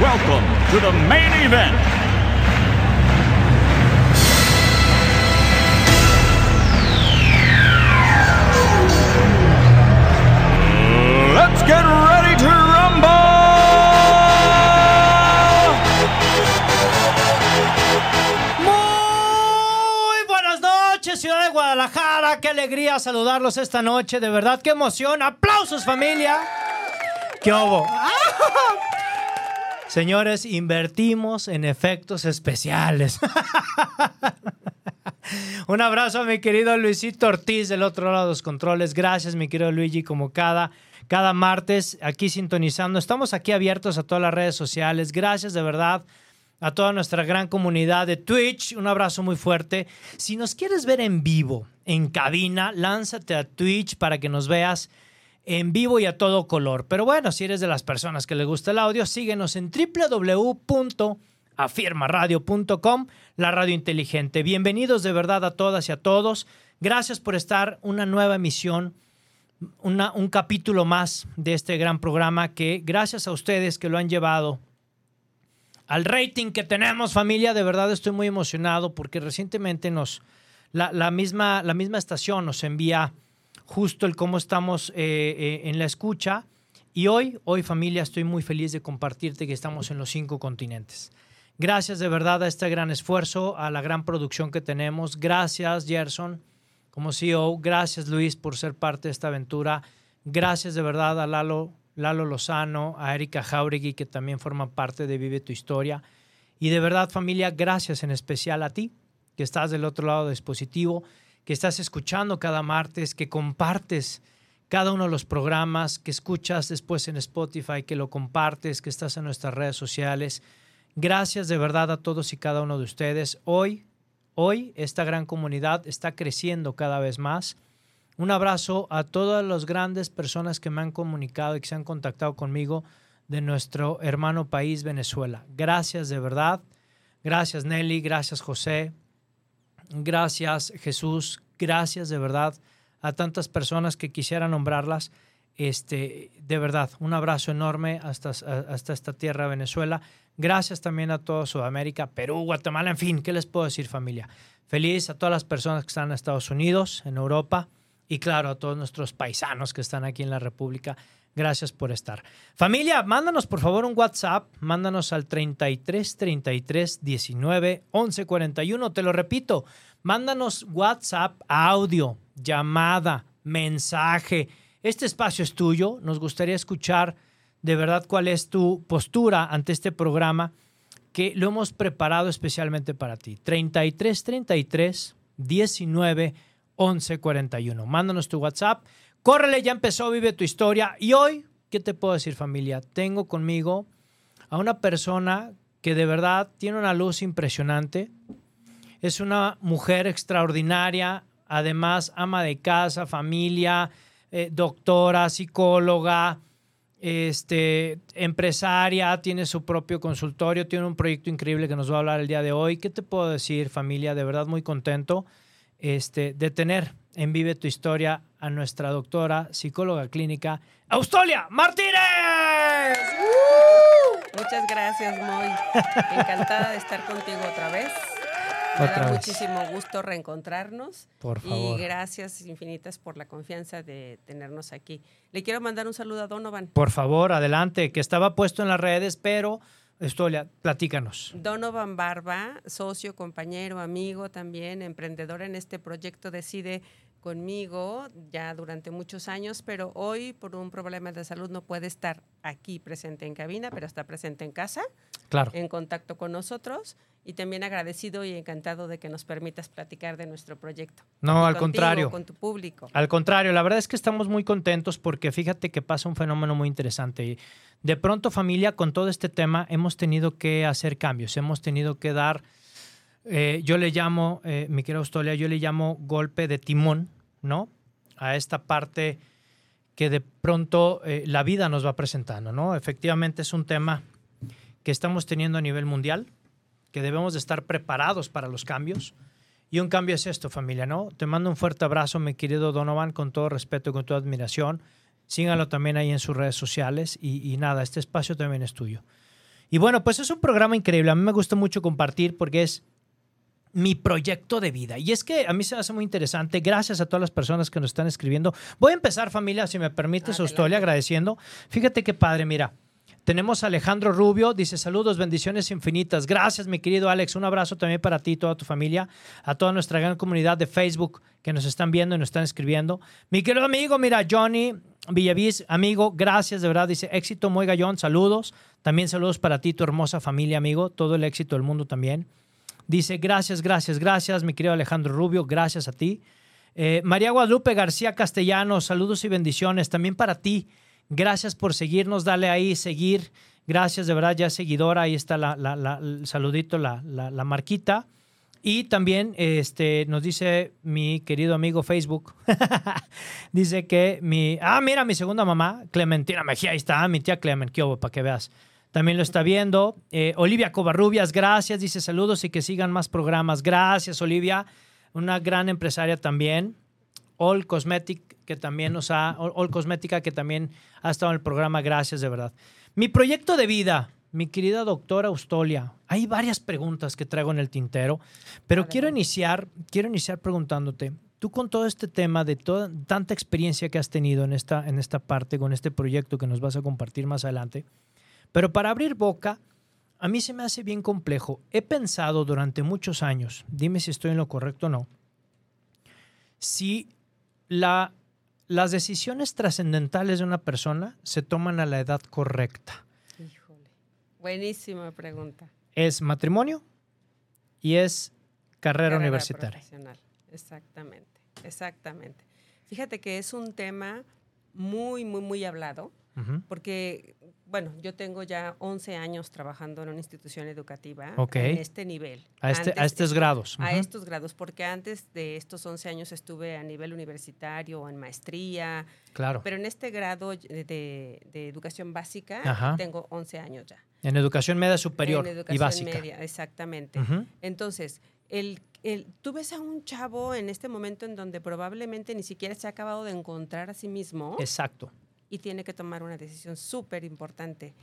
welcome to the main event. Let's get ready to rumble! Muy buenas noches, ciudad de Guadalajara. Qué alegría saludarlos esta noche. De verdad, qué emoción. Aplausos, familia. ¿Qué hubo? Señores, invertimos en efectos especiales. Un abrazo a mi querido Luisito Ortiz del otro lado de los controles. Gracias, mi querido Luigi, como cada, cada martes aquí sintonizando. Estamos aquí abiertos a todas las redes sociales. Gracias de verdad a toda nuestra gran comunidad de Twitch. Un abrazo muy fuerte. Si nos quieres ver en vivo, en cabina, lánzate a Twitch para que nos veas en vivo y a todo color. Pero bueno, si eres de las personas que le gusta el audio, síguenos en www.afirmaradio.com, la radio inteligente. Bienvenidos de verdad a todas y a todos. Gracias por estar una nueva emisión, un capítulo más de este gran programa que gracias a ustedes que lo han llevado al rating que tenemos familia, de verdad estoy muy emocionado porque recientemente nos la, la misma, la misma estación nos envía justo el cómo estamos eh, eh, en la escucha y hoy, hoy familia, estoy muy feliz de compartirte que estamos en los cinco continentes. Gracias de verdad a este gran esfuerzo, a la gran producción que tenemos. Gracias Gerson como CEO. Gracias Luis por ser parte de esta aventura. Gracias de verdad a Lalo, Lalo Lozano, a Erika Jauregui que también forman parte de Vive tu Historia. Y de verdad familia, gracias en especial a ti que estás del otro lado del dispositivo, que estás escuchando cada martes, que compartes cada uno de los programas, que escuchas después en Spotify, que lo compartes, que estás en nuestras redes sociales. Gracias de verdad a todos y cada uno de ustedes. Hoy, hoy esta gran comunidad está creciendo cada vez más. Un abrazo a todas las grandes personas que me han comunicado y que se han contactado conmigo de nuestro hermano país Venezuela. Gracias de verdad. Gracias Nelly, gracias José, gracias Jesús, gracias de verdad a tantas personas que quisiera nombrarlas. Este, de verdad, un abrazo enorme hasta, hasta esta tierra Venezuela. Gracias también a toda Sudamérica, Perú, Guatemala, en fin, ¿qué les puedo decir familia? Feliz a todas las personas que están en Estados Unidos, en Europa y claro, a todos nuestros paisanos que están aquí en la República. Gracias por estar. Familia, mándanos por favor un WhatsApp, mándanos al 33 33 19 11 41. Te lo repito, mándanos WhatsApp, audio, llamada, mensaje. Este espacio es tuyo. Nos gustaría escuchar de verdad cuál es tu postura ante este programa que lo hemos preparado especialmente para ti. 33 33 19 11 41. Mándanos tu WhatsApp. Córrele, ya empezó, vive tu historia. Y hoy, ¿qué te puedo decir familia? Tengo conmigo a una persona que de verdad tiene una luz impresionante. Es una mujer extraordinaria, además ama de casa, familia, eh, doctora, psicóloga, este, empresaria, tiene su propio consultorio, tiene un proyecto increíble que nos va a hablar el día de hoy. ¿Qué te puedo decir familia? De verdad muy contento este, de tener en Vive tu Historia a nuestra doctora, psicóloga clínica, Austolia Martínez. Muchas gracias, Moy. Encantada de estar contigo otra vez. Me Otra da vez. muchísimo gusto reencontrarnos. Por favor. Y gracias infinitas por la confianza de tenernos aquí. Le quiero mandar un saludo a Donovan. Por favor, adelante, que estaba puesto en las redes, pero Austolia, platícanos. Donovan Barba, socio, compañero, amigo también, emprendedor en este proyecto Decide conmigo ya durante muchos años, pero hoy por un problema de salud no puede estar aquí presente en cabina, pero está presente en casa. Claro. en contacto con nosotros y también agradecido y encantado de que nos permitas platicar de nuestro proyecto. No, Y al contigo, contrario. Con tu público. Al contrario, la verdad es que estamos muy contentos porque fíjate que pasa un fenómeno muy interesante. De pronto, familia, con todo este tema hemos tenido que hacer cambios, hemos tenido que dar, eh, yo le llamo, eh, mi querida Austolia, yo le llamo golpe de timón, ¿no? A esta parte que de pronto eh, la vida nos va presentando, ¿no? Efectivamente es un tema que estamos teniendo a nivel mundial, que debemos de estar preparados para los cambios. Y un cambio es esto, familia, ¿no? Te mando un fuerte abrazo, mi querido Donovan, con todo respeto y con toda admiración. Síganlo también ahí en sus redes sociales. Y, y nada, este espacio también es tuyo. Y bueno, pues es un programa increíble. A mí me gusta mucho compartir porque es mi proyecto de vida. Y es que a mí se me hace muy interesante. Gracias a todas las personas que nos están escribiendo. Voy a empezar, familia, si me permites, Adelante. Austolia, agradeciendo. Fíjate qué padre, mira. Tenemos a Alejandro Rubio, dice saludos, bendiciones infinitas. Gracias, mi querido Alex. Un abrazo también para ti y toda tu familia, a toda nuestra gran comunidad de Facebook que nos están viendo y nos están escribiendo. Mi querido amigo, mira, Johnny Villavis, amigo, gracias, de verdad. Dice éxito, muy gallón, saludos. También saludos para ti, tu hermosa familia, amigo. Todo el éxito del mundo también. Dice gracias, gracias, gracias, mi querido Alejandro Rubio, gracias a ti. Eh, María Guadalupe García Castellanos, saludos y bendiciones también para ti. Gracias por seguirnos, dale ahí, seguir. Gracias, de verdad, ya seguidora, ahí está la, el saludito, la, la- marquita. Y también este, nos dice mi querido amigo Facebook, dice que mi... Ah, mira, mi segunda mamá, Clementina Mejía, ahí está, mi tía Clemen, qué para que veas. También lo está viendo. Eh, Olivia Covarrubias, gracias, dice saludos y que sigan más programas. Gracias, Olivia, una gran empresaria también. All Cosmetic, que también nos ha, All, All Cosmética, que también ha estado en el programa, gracias de verdad. Mi proyecto de vida, mi querida doctora Austolia, hay varias preguntas que traigo en el tintero, pero quiero iniciar, quiero iniciar preguntándote, tú con todo este tema de toda, tanta experiencia que has tenido en esta, en esta parte, con este proyecto que nos vas a compartir más adelante, pero para abrir boca, a mí se me hace bien complejo. He pensado durante muchos años, dime si estoy en lo correcto o no, si la, las decisiones trascendentales de una persona se toman a la edad correcta. Híjole. Buenísima pregunta. Es matrimonio y es carrera, Carrera universitaria. profesional. Exactamente, exactamente. Fíjate que es un tema muy, muy, muy hablado, Porque, bueno, yo tengo ya 11 años trabajando en una institución educativa en este nivel. A, este, a estos grados. a estos grados, porque antes de estos 11 años estuve a nivel universitario o en maestría, Claro. pero en este grado de, de- de educación básica Ajá. tengo 11 años ya. En educación media superior en y educación básica. media, exactamente. Entonces, el, el- tú ves a un chavo en este momento en donde probablemente ni siquiera se ha acabado de encontrar a sí mismo Exacto. Y tiene que tomar una decisión súper importante,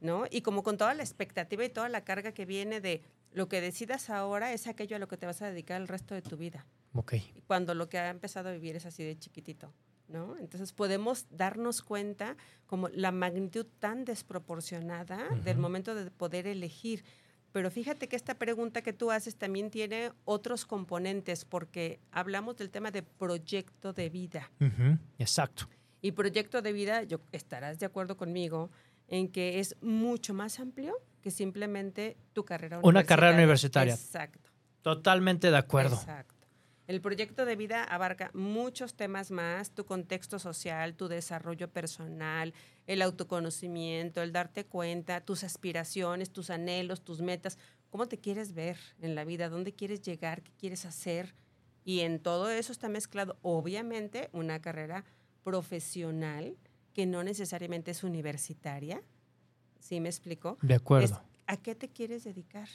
¿no? Y como con toda la expectativa y toda la carga que viene de lo que decidas ahora es aquello a lo que te vas a dedicar el resto de tu vida, Ok. cuando lo que ha empezado a vivir es así de chiquitito, ¿no? Entonces podemos darnos cuenta como la magnitud tan desproporcionada del momento de poder elegir. Pero fíjate que esta pregunta que tú haces también tiene otros componentes, porque hablamos del tema de proyecto de vida. Ujú. Exacto. Y proyecto de vida, yo estarás de acuerdo conmigo en que es mucho más amplio que simplemente tu carrera Una carrera universitaria. Exacto. Totalmente de acuerdo. Exacto. El proyecto de vida abarca muchos temas más, tu contexto social, tu desarrollo personal, el autoconocimiento, el darte cuenta, tus aspiraciones, tus anhelos, tus metas, cómo te quieres ver en la vida, dónde quieres llegar, qué quieres hacer. Y en todo eso está mezclado, obviamente, una carrera profesional que no necesariamente es universitaria. ¿Sí me explico? De acuerdo. Es, ¿A qué te quieres dedicar?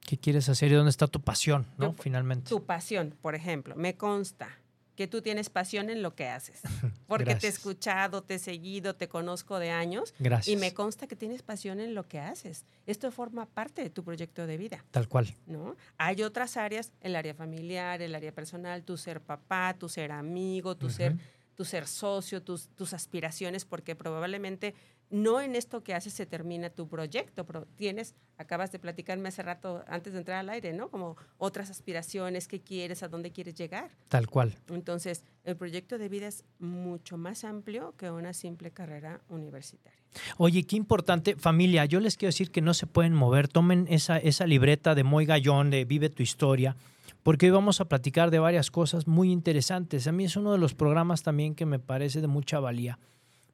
¿Qué quieres hacer y dónde está tu pasión, no? Yo- Finalmente. Tu pasión, por ejemplo, me consta que tú tienes pasión en lo que haces, porque te he escuchado, te he seguido, te conozco de años Gracias. y me consta que tienes pasión en lo que haces. Esto forma parte de tu proyecto de vida, Tal cual. ¿no? Hay otras áreas, el área familiar, el área personal, tu ser papá, tu ser amigo, tu ser. Tu ser socio, tus, tus aspiraciones, porque probablemente no en esto que haces se termina tu proyecto, pero tienes, acabas de platicarme hace rato antes de entrar al aire, ¿no? Como otras aspiraciones, qué quieres, a dónde quieres llegar. Tal cual. Entonces, el proyecto de vida es mucho más amplio que una simple carrera universitaria. Oye, qué importante, familia, yo les quiero decir que no se pueden mover, tomen esa, esa libreta de Moy Gallón, de Vive tu Historia, porque hoy vamos a platicar de varias cosas muy interesantes. A mí es uno de los programas también que me parece de mucha valía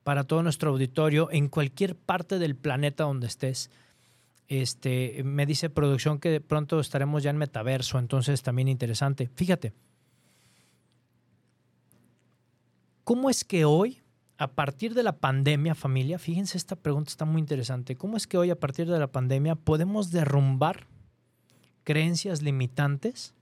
para todo nuestro auditorio en cualquier parte del planeta donde estés. Este, me dice producción que pronto estaremos ya en metaverso, entonces también interesante. Fíjate, ¿cómo es que hoy, a partir de la pandemia, familia, fíjense, esta pregunta está muy interesante, ¿cómo es que hoy, a partir de la pandemia, podemos derrumbar creencias limitantes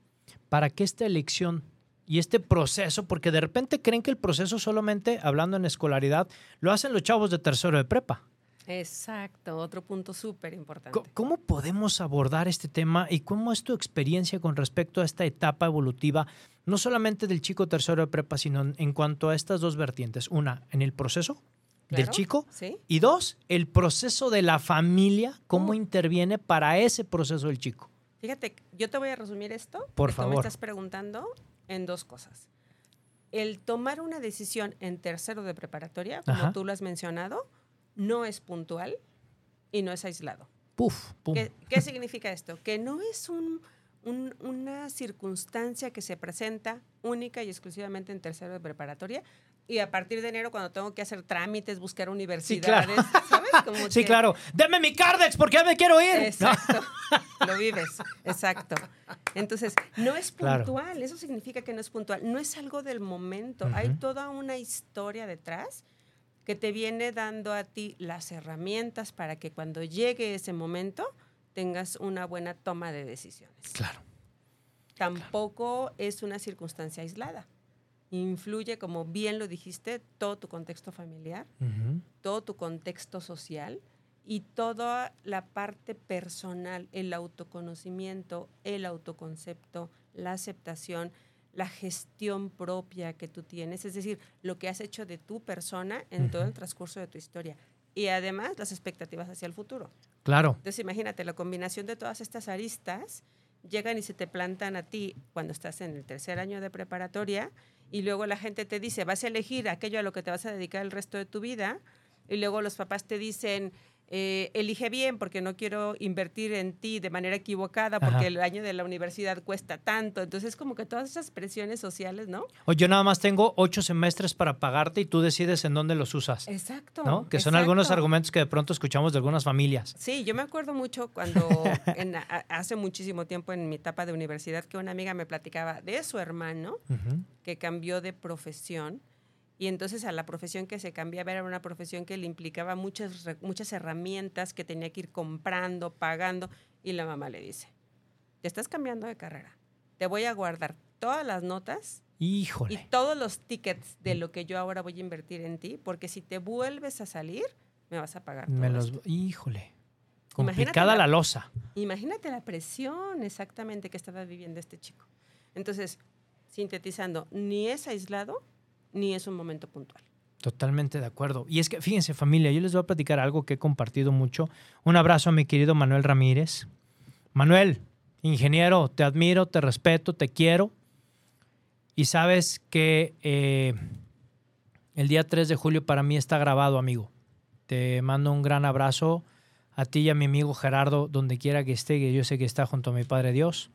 para que esta elección y este proceso, porque de repente creen que el proceso solamente, hablando en escolaridad, lo hacen los chavos de tercero de prepa. Exacto, otro punto súper importante. ¿Cómo podemos abordar este tema y cómo es tu experiencia con respecto a esta etapa evolutiva, no solamente del chico tercero de prepa, sino en cuanto a estas dos vertientes? Una, en el proceso del chico ¿Sí? y dos, el proceso de la familia, cómo Uh. interviene para ese proceso del chico. Fíjate, yo te voy a resumir esto. Por que tú me favor. estás preguntando en dos cosas. El tomar una decisión en tercero de preparatoria, como Ajá. tú lo has mencionado, no es puntual y no es aislado. Puf, pum. ¿Qué, qué significa esto? Que no es un- un- una circunstancia que se presenta única y exclusivamente en tercero de preparatoria y a partir de enero cuando tengo que hacer trámites, buscar universidades, ¿sabes? Como Sí, que- claro. Deme mi Cardex porque ya me quiero ir. Exacto. Lo vives. Exacto. Entonces, no es Claro. puntual. Eso significa que no es puntual. No es algo del momento. Hay toda una historia detrás que te viene dando a ti las herramientas para que cuando llegue ese momento tengas una buena toma de decisiones. Claro. Tampoco es una circunstancia aislada. Influye, como bien lo dijiste, todo tu contexto familiar, Ujú. todo tu contexto social y toda la parte personal, el autoconocimiento, el autoconcepto, la aceptación, la gestión propia que tú tienes, es decir, lo que has hecho de tu persona en todo el transcurso de tu historia. Y además las expectativas hacia el futuro. Claro. Entonces imagínate, la combinación de todas estas aristas llegan y se te plantan a ti cuando estás en el tercer año de preparatoria y luego la gente te dice, vas a elegir aquello a lo que te vas a dedicar el resto de tu vida y luego los papás te dicen, eh, elige bien porque no quiero invertir en ti de manera equivocada porque Ajá. el año de la universidad cuesta tanto. Entonces como que todas esas presiones sociales, ¿no? O yo nada más tengo ocho semestres para pagarte y tú decides en dónde los usas. Exacto. ¿No? Que son algunos argumentos que de pronto escuchamos de algunas familias. Sí, yo me acuerdo mucho cuando en- a- hace muchísimo tiempo en mi etapa de universidad que una amiga me platicaba de su hermano que cambió de profesión y entonces a la profesión que se cambiaba era una profesión que le implicaba muchas, muchas herramientas que tenía que ir comprando, pagando y la mamá le dice, te estás cambiando de carrera, te voy a guardar todas las notas y Híjole. todos los tickets de lo que yo ahora voy a invertir en ti, porque si te vuelves a salir, me vas a pagar. Me los... esto". Híjole. Complicada la- la losa. Imagínate la presión exactamente que estaba viviendo este chico. Entonces, sintetizando, ni es aislado ni es un momento puntual. Totalmente de acuerdo. Y es que, fíjense familia, yo les voy a platicar algo que he compartido mucho. Un abrazo a mi querido Manuel Ramírez. Manuel, ingeniero, te admiro, te respeto, te quiero. Y sabes que eh, el día 3 de julio para mí está grabado, amigo. Te mando un gran abrazo a ti y a mi amigo Gerardo, donde quiera que esté, que yo sé que está junto a mi Padre Dios.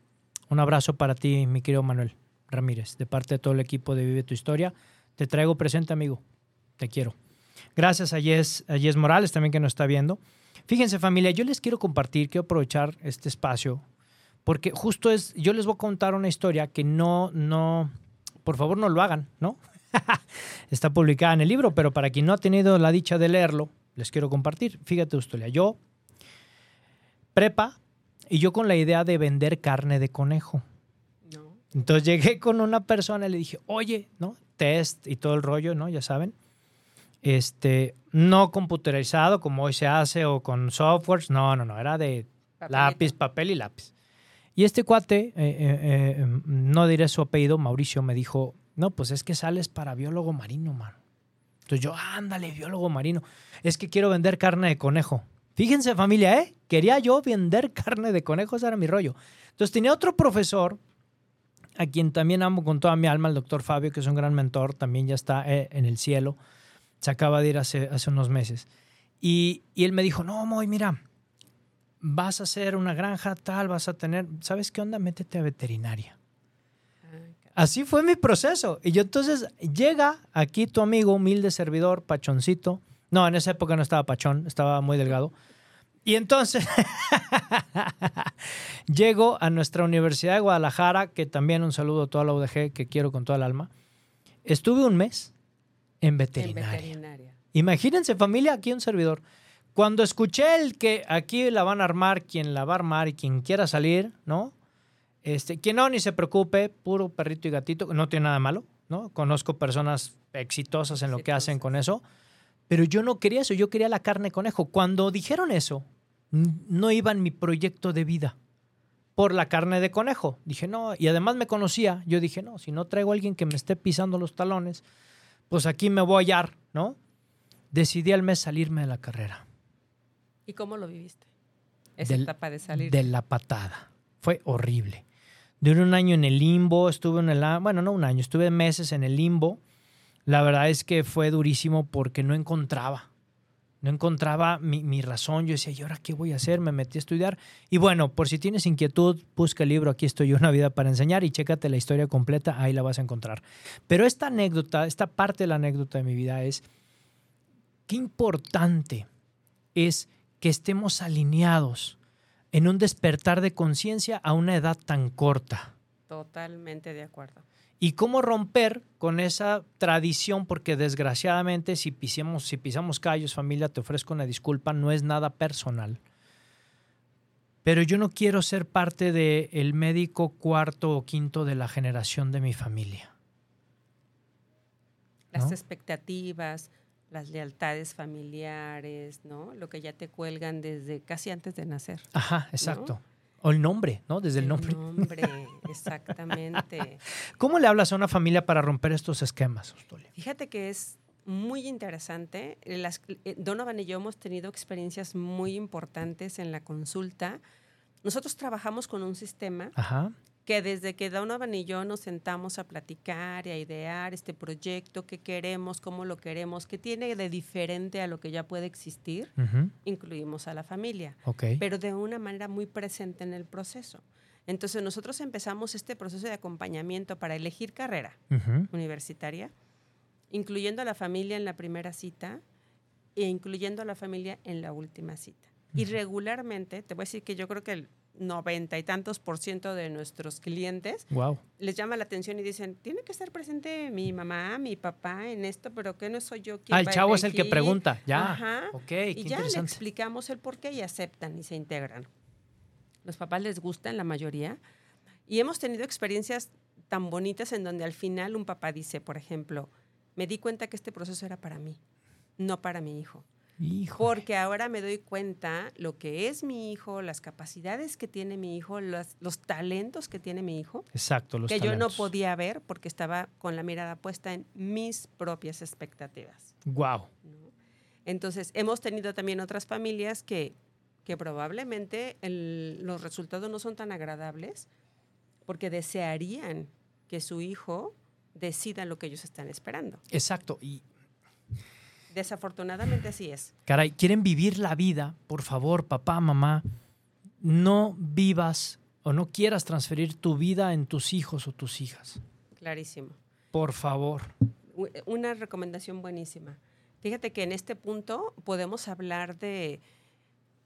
Un abrazo para ti, mi querido Manuel Ramírez, de parte de todo el equipo de Vive tu Historia. Te traigo presente, amigo. Te quiero. Gracias a Yes, a Yes Morales también que nos está viendo. Fíjense familia, yo les quiero compartir, quiero aprovechar este espacio, porque justo es, yo les voy a contar una historia que no, no, por favor no lo hagan, ¿no? está publicada en el libro, pero para quien no ha tenido la dicha de leerlo, les quiero compartir. Fíjate, Ustolia, yo prepa y yo con la idea de vender carne de conejo. ¿no? Entonces llegué con una persona y le dije, oye, ¿no? Test y todo el rollo, ¿no? Ya saben. Este, no computerizado como hoy se hace o con softwares, no, no, no, era de Papelito. lápiz, papel y lápiz. Y este cuate, eh, eh, eh, no diré su apellido, Mauricio, me dijo, no, pues es que sales para biólogo marino, man. Entonces yo, ándale, biólogo marino. Es que quiero vender carne de conejo. Fíjense familia, ¿eh? Quería yo vender carne de conejo, ese era mi rollo. Entonces tenía otro profesor, a quien también amo con toda mi alma, el doctor Fabio, que es un gran mentor, también ya está eh, en el cielo. Se acaba de ir hace, hace unos meses. Y, y él me dijo, no, Moy, mira, vas a hacer una granja tal, vas a tener, ¿sabes qué onda? Métete a veterinaria. Así fue mi proceso. Y yo entonces llega aquí tu amigo, humilde servidor, pachoncito. No, en esa época no estaba pachón, estaba muy delgado. Y entonces llego a nuestra Universidad de Guadalajara, que también un saludo a toda la UDG que quiero con toda el alma. Estuve un mes en veterinaria. En veterinaria. Imagínense familia, aquí un servidor. Cuando escuché el que aquí la van a armar, quien la va a armar y quien quiera salir, ¿no? Este, quien no, ni se preocupe, puro perrito y gatito, no tiene nada malo, ¿no? Conozco personas exitosas en lo que hacen con eso, pero yo no quería eso, yo quería la carne conejo. Cuando dijeron eso, no iba en mi proyecto de vida por la carne de conejo. Dije, no, y además me conocía, yo dije, no, si no traigo a alguien que me esté pisando los talones, pues aquí me voy a hallar, ¿no? Decidí al mes salirme de la carrera. ¿Y cómo lo viviste? Esa Del- etapa de salir. De la patada. Fue horrible. Duré un año en el limbo, estuve en el... Bueno, no un año, estuve meses en el limbo. La verdad es que fue durísimo porque no encontraba. No encontraba mi, mi razón. Yo decía, ¿y ahora qué voy a hacer? Me metí a estudiar. Y bueno, por si tienes inquietud, busca el libro Aquí estoy yo, una vida para enseñar y chécate la historia completa, ahí la vas a encontrar. Pero esta anécdota, esta parte de la anécdota de mi vida es, qué importante es que estemos alineados en un despertar de conciencia a una edad tan corta. Totalmente de acuerdo. Y cómo romper con esa tradición, porque desgraciadamente si pisamos, si pisamos callos, familia, te ofrezco una disculpa, no es nada personal. Pero yo no quiero ser parte del médico cuarto o quinto de la generación de mi familia. Las expectativas, las lealtades familiares, ¿no? Lo que ya te cuelgan desde casi antes de nacer. Ajá, exacto. O el nombre, ¿no? Desde el nombre. nombre, exactamente. ¿Cómo le hablas a una familia para romper estos esquemas, Ostolia? Fíjate que es muy interesante. Las, eh, Donovan y yo hemos tenido experiencias muy importantes en la consulta. Nosotros trabajamos con un sistema Ajá. Que desde que Donovan y yo nos sentamos a platicar y a idear este proyecto, qué queremos, cómo lo queremos, qué tiene de diferente a lo que ya puede existir, incluimos a la familia, pero de una manera muy presente en el proceso. Entonces nosotros empezamos este proceso de acompañamiento para elegir carrera universitaria, incluyendo a la familia en la primera cita e incluyendo a la familia en la última cita. Y regularmente, te voy a decir que yo creo que el noventa y tantos por ciento de nuestros clientes Wow. les llama la atención y dicen, tiene que estar presente mi mamá, mi papá en esto, pero que no soy yo quien Ah, el chavo es el que elegir?". pregunta. Ya. Ajá. Ok, qué Y ya le explicamos el por qué y aceptan y se integran. Los papás les gustan la mayoría. Y hemos tenido experiencias tan bonitas en donde al final un papá dice, por ejemplo, me di cuenta que este proceso era para mí, no para mi hijo. Porque ahora me doy cuenta lo que es mi hijo, las capacidades que tiene mi hijo, los, los talentos que tiene mi hijo, Exacto, los que yo no podía ver porque estaba con la mirada puesta en mis propias expectativas. Wow. ¿no? Entonces, hemos tenido también otras familias que, que probablemente el- los resultados no son tan agradables porque desearían que su hijo decida lo que ellos están esperando. Exacto. Y, Desafortunadamente así es. caray, quieren vivir la vida, por favor, papá, mamá, no vivas o no quieras transferir tu vida en tus hijos o tus hijas. Clarísimo. Por favor. Una recomendación buenísima. Fíjate que en este punto podemos hablar de...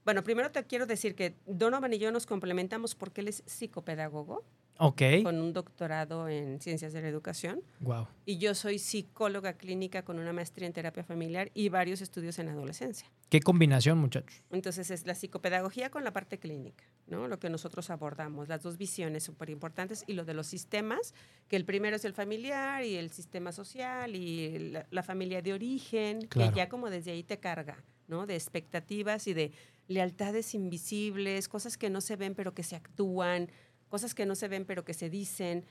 Bueno, primero te quiero decir que Donovan y yo nos complementamos porque él es psicopedagogo Ok. con un doctorado en ciencias de la educación Wow. y yo soy psicóloga clínica con una maestría en terapia familiar y varios estudios en adolescencia. Qué combinación, muchachos. Entonces es la psicopedagogía con la parte clínica, ¿no? Lo que nosotros abordamos, las dos visiones súper importantes y lo de los sistemas, que el primero es el familiar y el sistema social y la, la familia de origen, Claro. que ya como desde ahí te carga, ¿no? De expectativas y de lealtades invisibles, cosas que no se ven pero que se actúan, cosas que no se ven pero que se dicen,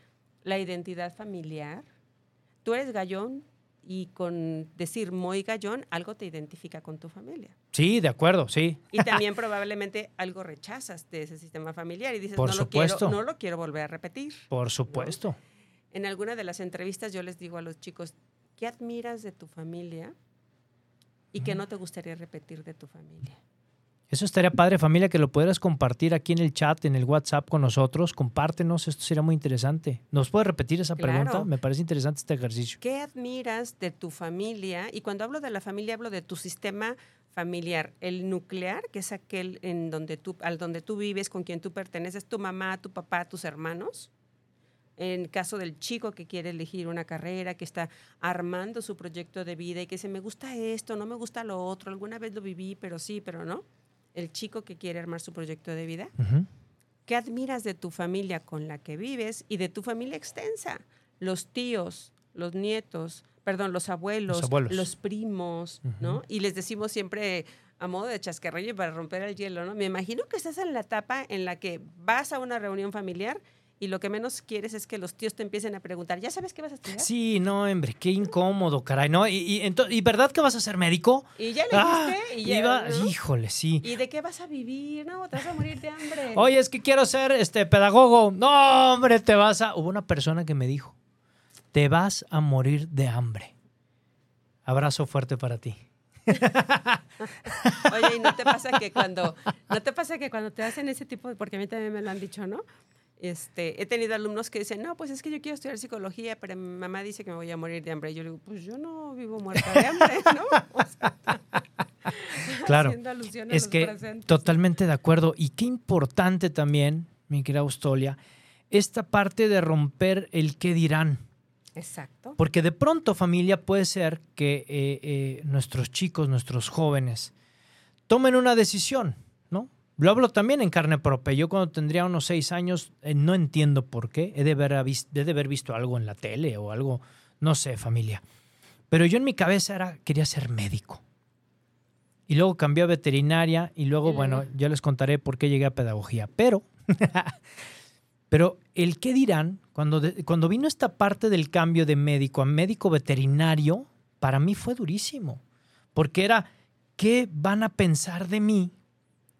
la identidad familiar. Tú eres gallón, y con decir Moy Gallón, algo te identifica con tu familia. Sí, de acuerdo, sí. Y también probablemente algo rechazas de ese sistema familiar y dices, Por no, supuesto. Lo quiero, no lo quiero volver a repetir. Por supuesto. En alguna de las entrevistas yo les digo a los chicos, ¿qué admiras de tu familia y qué no te gustaría repetir de tu familia? Eso estaría padre, familia, que lo pudieras compartir aquí en el chat, en el WhatsApp con nosotros. Compártenos, esto sería muy interesante. ¿Nos puede repetir esa Claro. pregunta? Me parece interesante este ejercicio. ¿Qué admiras de tu familia? Y cuando hablo de la familia, hablo de tu sistema familiar. El nuclear, que es aquel en donde tú, al donde tú vives, con quien tú perteneces, tu mamá, tu papá, tus hermanos. En caso del chico que quiere elegir una carrera, que está armando su proyecto de vida y que dice, me gusta esto, no me gusta lo otro, alguna vez lo viví, pero sí, pero no. El chico que quiere armar su proyecto de vida. ¿Qué admiras de tu familia con la que vives y de tu familia extensa? Los tíos, los nietos, perdón, los abuelos, Los abuelos. los primos, ¿no? Y les decimos siempre a modo de chascarrillo para romper el hielo, ¿no? Me imagino que estás en la etapa en la que vas a una reunión familiar y lo que menos quieres es que los tíos te empiecen a preguntar, ¿ya sabes qué vas a estudiar? Sí, no, hombre, qué incómodo, caray, ¿no? ¿Y, y, ento- ¿y verdad que vas a ser médico? Y ya le Ah, y ya, iba- ¿no? Híjole, sí. ¿Y de qué vas a vivir? No, te vas a morir de hambre. Oye, es que quiero ser este pedagogo. No, hombre, te vas a. Hubo una persona que me dijo: Te vas a morir de hambre. Abrazo fuerte para ti. Oye, ¿y no te pasa que cuando, no te pasa que cuando te hacen ese tipo de, porque a mí también me lo han dicho, ¿no? Este, he tenido alumnos que dicen, no, pues es que yo quiero estudiar psicología, pero mi mamá dice que me voy a morir de hambre. Y yo le digo, pues yo no vivo muerta de hambre, ¿no? O sea, Claro. haciendo alusión a Es los que presentes. totalmente de acuerdo. Y qué importante también, mi querida Austolia, esta parte de romper el qué dirán. Exacto. Porque de pronto, familia, puede ser que eh, eh, nuestros chicos, nuestros jóvenes, tomen una decisión. Lo hablo también en carne propia. Yo cuando tendría unos seis años, eh, no entiendo por qué. He de, haber, he de haber visto algo en la tele o algo, no sé, familia. Pero yo en mi cabeza era, quería ser médico. Y luego cambié a veterinaria y luego, Y luego- bueno, ya les contaré por qué llegué a pedagogía. Pero, pero el qué dirán, cuando, de- cuando vino esta parte del cambio de médico a médico veterinario, para mí fue durísimo. Porque era, ¿qué van a pensar de mí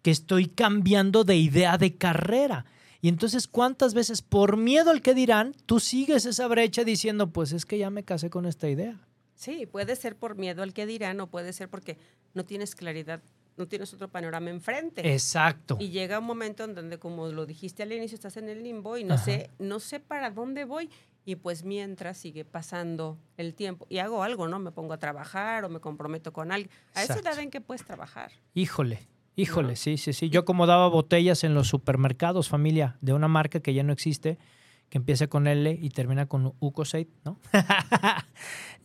que estoy cambiando de idea de carrera? Y entonces, ¿cuántas veces por miedo al que dirán, tú sigues esa brecha diciendo, pues es que ya me casé con esta idea? Sí, puede ser por miedo al que dirán o puede ser porque no tienes claridad, no tienes otro panorama enfrente. Exacto. Y llega un momento en donde, como lo dijiste al inicio, estás en el limbo y no Ajá. sé, no sé para dónde voy. Y pues mientras sigue pasando el tiempo y hago algo, ¿no? Me pongo a trabajar o me comprometo con alguien. A esa edad en que puedes trabajar. Híjole, híjole, sí, sí, sí. Yo acomodaba botellas en los supermercados, familia, de una marca que ya no existe, que empieza con L y termina con Ucosate, ¿no?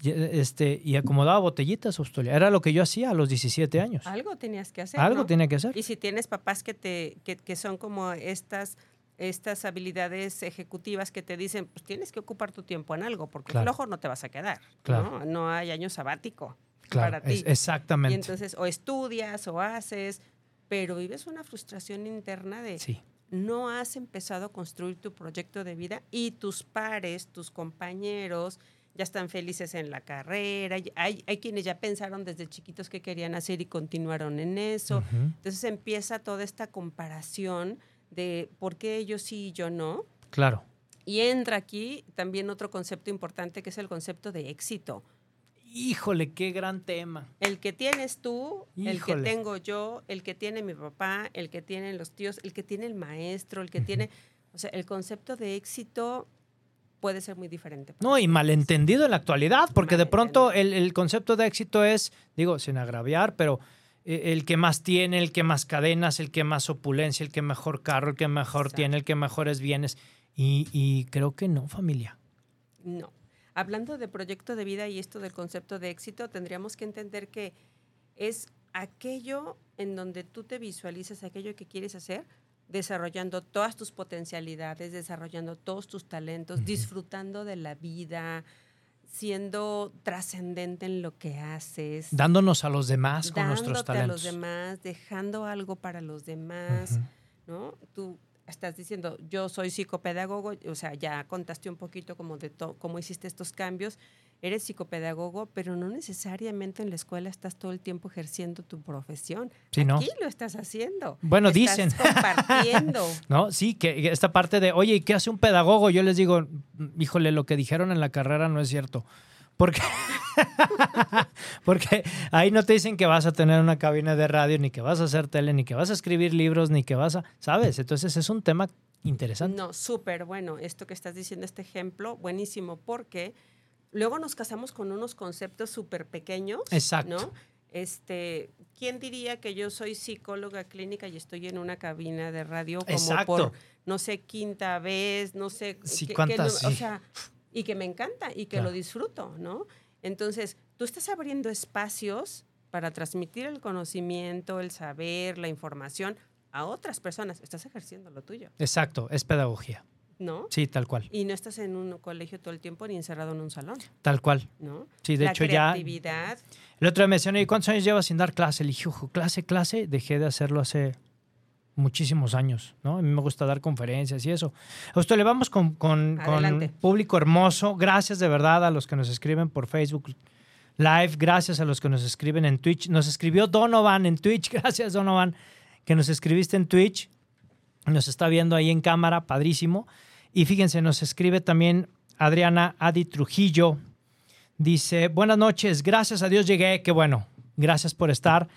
Este, y acomodaba botellitas, Australia. Era lo que yo hacía a los 17 años. Algo tenías que hacer. Algo ¿no? tenía que hacer. Y si tienes papás que te, que, que son como estas, estas habilidades ejecutivas que te dicen, pues tienes que ocupar tu tiempo en algo, porque Claro. flojo no te vas a quedar. Claro. ¿no? no hay año sabático Claro, para ti. es- exactamente. Y entonces o estudias o haces, pero vives una frustración interna de sí, no has empezado a construir tu proyecto de vida y tus pares, tus compañeros ya están felices en la carrera. Hay, hay quienes ya pensaron desde chiquitos qué querían hacer y continuaron en eso. Entonces empieza toda esta comparación de por qué ellos sí y yo no. claro. Y entra aquí también otro concepto importante que es el concepto de éxito. Híjole, qué gran tema. El que tienes tú, el que tengo yo, el que tiene mi papá, el que tienen los tíos, el que tiene el maestro, el que tiene... O sea, el concepto de éxito puede ser muy diferente. No, y malentendido en la actualidad, porque de pronto el, concepto de éxito es, digo, sin agraviar, pero eh, el que más tiene, el que más cadenas, el que más opulencia, el que mejor carro, el que mejor Exacto. tiene, el que mejores bienes. Y, y creo que no, familia. No. Hablando de proyecto de vida y esto del concepto de éxito, tendríamos que entender que es aquello en donde tú te visualizas, aquello que quieres hacer, desarrollando todas tus potencialidades, desarrollando todos tus talentos, disfrutando de la vida, siendo trascendente en lo que haces, Dándonos a los demás con dándote nuestros a talentos. los demás, dejando algo para los demás. ¿no? Tú estás diciendo, yo soy psicopedagogo, o sea, ya contaste un poquito como de to- cómo hiciste estos cambios. eres psicopedagogo, pero no necesariamente en la escuela estás todo el tiempo ejerciendo tu profesión. Sí, ¿no? Aquí lo estás haciendo. Bueno, Estás dicen. compartiendo. ¿No? Sí, que esta parte de, oye, ¿y qué hace un pedagogo? Yo les digo, híjole, lo que dijeron en la carrera no es cierto. Porque, porque ahí no te dicen que vas a tener una cabina de radio, ni que vas a hacer tele, ni que vas a escribir libros, ni que vas a, ¿sabes? Entonces es un tema interesante. No, súper bueno. Esto que estás diciendo, este ejemplo, buenísimo, porque luego nos casamos con unos conceptos súper pequeños. Exacto. ¿no? Este, ¿quién diría que yo soy psicóloga clínica y estoy en una cabina de radio como Exacto. por, no sé, quinta vez, no sé, Sí, no- o sea, y que me encanta y que Claro. lo disfruto, ¿no? Entonces, tú estás abriendo espacios para transmitir el conocimiento, el saber, la información a otras personas. Estás ejerciendo lo tuyo, Exacto, es pedagogía. ¿no? Sí, tal cual, Y no estás en un colegio todo el tiempo ni encerrado en un salón, tal cual. ¿no? Sí, de la hecho ya... creatividad, El otro día me decían, "Oye, ¿cuántos años llevas sin dar clase? Le dije, "Ojo, clase, clase, dejé de hacerlo hace muchísimos años, ¿no? A mí me gusta dar conferencias y eso. A usted le vamos con, con, con público hermoso. Gracias de verdad a los que nos escriben por Facebook Live. Gracias a los que nos escriben en Twitch. Nos escribió Donovan en Twitch. Gracias, Donovan, que nos escribiste en Twitch. Nos está viendo ahí en cámara, padrísimo. Y fíjense, nos escribe también Adriana Adi Trujillo. Dice, buenas noches, gracias a Dios llegué, qué bueno, gracias por estar.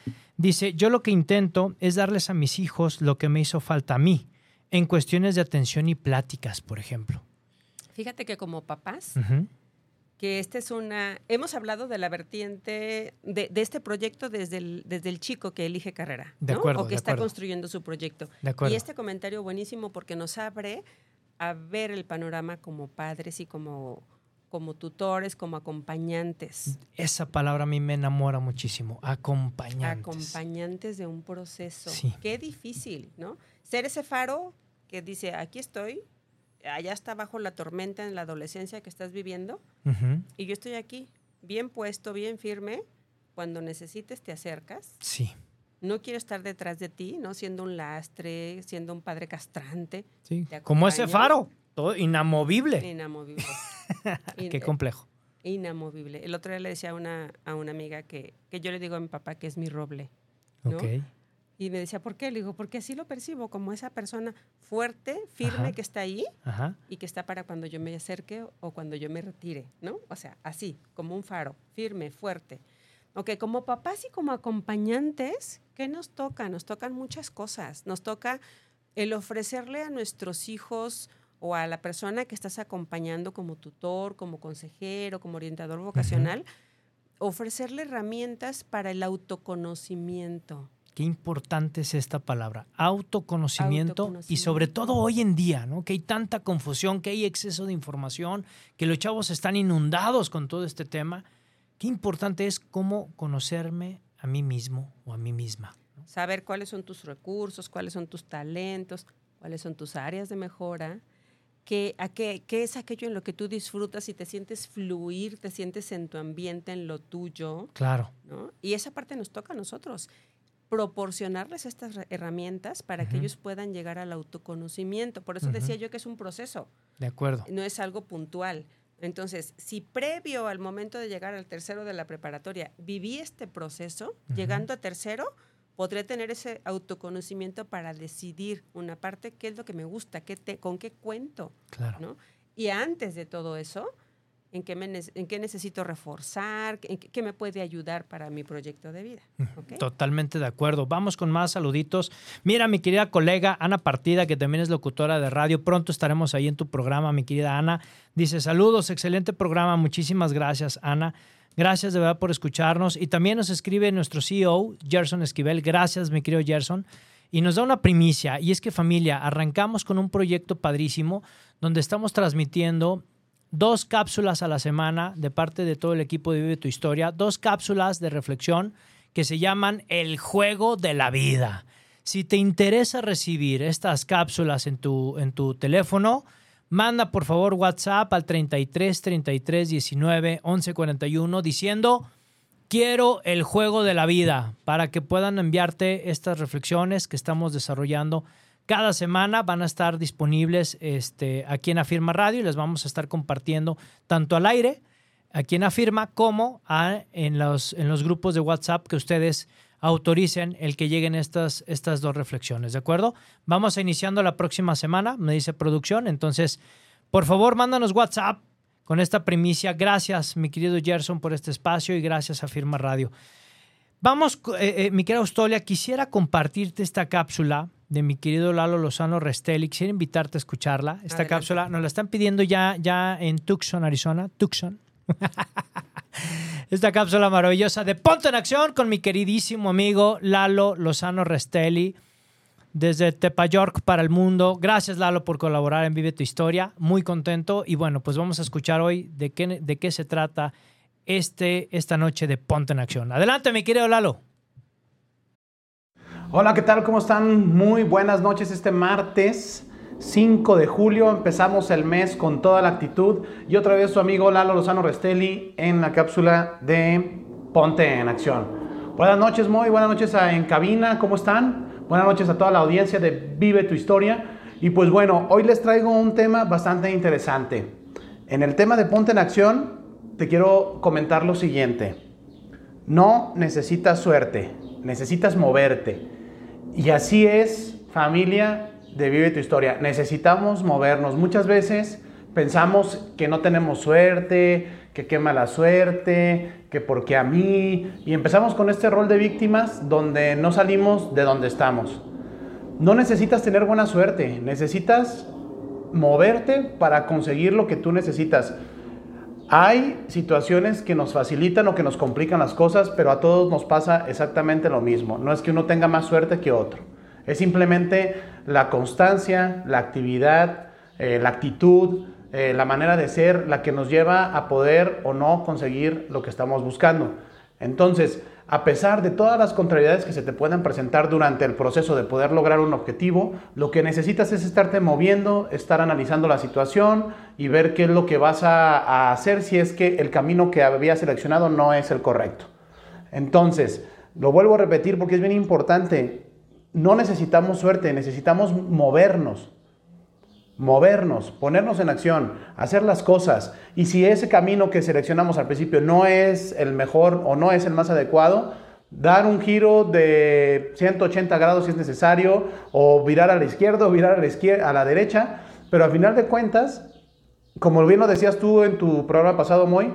Dice, yo lo que intento es darles a mis hijos lo que me hizo falta a mí, en cuestiones de atención y pláticas, por ejemplo. fíjate que como papás, que esta es una, hemos hablado de la vertiente de, de este proyecto desde el, desde el chico que elige carrera, De ¿no? acuerdo, o que de está acuerdo. construyendo su proyecto. De acuerdo. Y este comentario buenísimo porque nos abre a ver el panorama como padres y como, como tutores, como acompañantes. Esa palabra a mí me enamora muchísimo, acompañantes. Acompañantes de un proceso. Sí. Qué difícil, ¿no? Ser ese faro que dice, aquí estoy, allá está bajo la tormenta en la adolescencia que estás viviendo, Ujú. y yo estoy aquí, bien puesto, bien firme. Cuando necesites te acercas. Sí, No quiero estar detrás de ti, ¿no? Siendo un lastre, siendo un padre castrante, sí. Como ese faro, todo inamovible. inamovible. In- Qué complejo. inamovible. El otro día le decía a una, a una amiga que, que yo le digo a mi papá que es mi roble. ¿no? Ok. Y me decía, ¿por qué? Le digo, porque así lo percibo, como esa persona fuerte, firme Ajá. que está ahí Ajá. y que está para cuando yo me acerque o cuando yo me retire, ¿no? O sea, así, como un faro, firme, fuerte. Ok, como papás y como acompañantes, ¿qué nos toca? Nos tocan muchas cosas. Nos toca el ofrecerle a nuestros hijos o a la persona que estás acompañando como tutor, como consejero, como orientador vocacional, ofrecerle herramientas para el autoconocimiento. Qué importante es esta palabra, autoconocimiento, y Autoconocimiento. sobre todo hoy en día, ¿no? Que hay tanta confusión, que hay exceso de información, que los chavos están inundados con todo este tema. Qué importante es cómo conocerme a mí mismo o a mí misma. ¿no? saber cuáles son tus recursos, cuáles son tus talentos, cuáles son tus áreas de mejora, qué, a qué, qué es aquello en lo que tú disfrutas y te sientes fluir, te sientes en tu ambiente, en lo tuyo, Claro, ¿no? Y esa parte nos toca a nosotros, proporcionarles estas herramientas para que ellos puedan llegar al autoconocimiento. Por eso decía yo que es un proceso, de acuerdo. no es algo puntual. Entonces, si previo al momento de llegar al tercero de la preparatoria viví este proceso, llegando a tercero, podré tener ese autoconocimiento para decidir una parte, qué es lo que me gusta, qué te, con qué cuento, Claro. ¿no? Y antes de todo eso, ¿en qué, me en qué necesito reforzar? ¿En qué, qué me puede ayudar para mi proyecto de vida? ¿ok? Totalmente de acuerdo. Vamos con más saluditos. Mira, mi querida colega Ana Partida, que también es locutora de radio. Pronto estaremos ahí en tu programa, mi querida Ana. Dice, saludos, excelente programa. Muchísimas gracias, Ana. Gracias de verdad por escucharnos. Y también nos escribe nuestro CEO, Gerson Esquivel. Gracias, mi querido Gerson. Y nos da una primicia. Y es que familia, arrancamos con un proyecto padrísimo donde estamos transmitiendo dos cápsulas a la semana de parte de todo el equipo de Vive tu Historia, dos cápsulas de reflexión que se llaman El juego de la vida. Si te interesa recibir estas cápsulas en tu, en tu teléfono, manda por favor WhatsApp al 33 33 19 11 41 diciendo quiero el juego de la vida para que puedan enviarte estas reflexiones que estamos desarrollando cada semana. Van a estar disponibles este, aquí en Afirma Radio y les vamos a estar compartiendo tanto al aire a quien afirma, como a, en, los, en los grupos de WhatsApp que ustedes autoricen el que lleguen estas, estas dos reflexiones, ¿de acuerdo? Vamos a iniciando la próxima semana, me dice producción, entonces, por favor, mándanos WhatsApp con esta primicia. Gracias, mi querido Gerson, por este espacio y gracias a Firma Radio. Vamos, eh, eh, mi querida Austolia, quisiera compartirte esta cápsula de mi querido Lalo Lozano Restelli. Quisiera invitarte a escucharla. Esta cápsula nos la están pidiendo ya, ya en Tucson, Arizona. Tucson. Esta cápsula maravillosa de Ponte en Acción con mi queridísimo amigo Lalo Lozano Restelli desde Tepayork para el mundo. Gracias Lalo por colaborar en Vive tu Historia. Muy contento y bueno, pues vamos a escuchar hoy de qué, de qué se trata este, esta noche de Ponte en Acción. Adelante mi querido Lalo. Hola, ¿qué tal? ¿Cómo están? Muy buenas noches este martes 5 de julio. Empezamos el mes con toda la actitud. Y otra vez su amigo Lalo Lozano Restelli en la cápsula de Ponte en Acción. Buenas noches, muy buenas noches en cabina. ¿Cómo están? Buenas noches a toda la audiencia de Vive tu Historia. Y pues bueno, hoy les traigo un tema bastante interesante. En el tema de Ponte en Acción, te quiero comentar lo siguiente. No necesitas suerte, necesitas moverte. Y así es, familia de Vive tu Historia. Necesitamos movernos. Muchas veces pensamos que no tenemos suerte, que qué mala suerte, que porque a mí. Y empezamos con este rol de víctimas donde no salimos de donde estamos. No necesitas tener buena suerte, necesitas moverte para conseguir lo que tú necesitas. Hay situaciones que nos facilitan o que nos complican las cosas, pero a todos nos pasa exactamente lo mismo. No es que uno tenga más suerte que otro. Es simplemente la constancia, la actividad, eh, la actitud, eh, la manera de ser la que nos lleva a poder o no conseguir lo que estamos buscando. Entonces, a pesar de todas las contrariedades que se te puedan presentar durante el proceso de poder lograr un objetivo, lo que necesitas es estarte moviendo, estar analizando la situación y ver qué es lo que vas a, hacer si es que el camino que habías seleccionado no es el correcto. Entonces, lo vuelvo a repetir porque es bien importante, no necesitamos suerte, necesitamos movernos movernos, ponernos en acción, hacer las cosas. Y si ese camino que seleccionamos al principio no es el mejor o no es el más adecuado, dar un giro de 180 grados si es necesario, o virar a la izquierda o virar a la, izquierda, a la derecha. Pero al final de cuentas, como bien lo decías tú en tu programa pasado, Moy,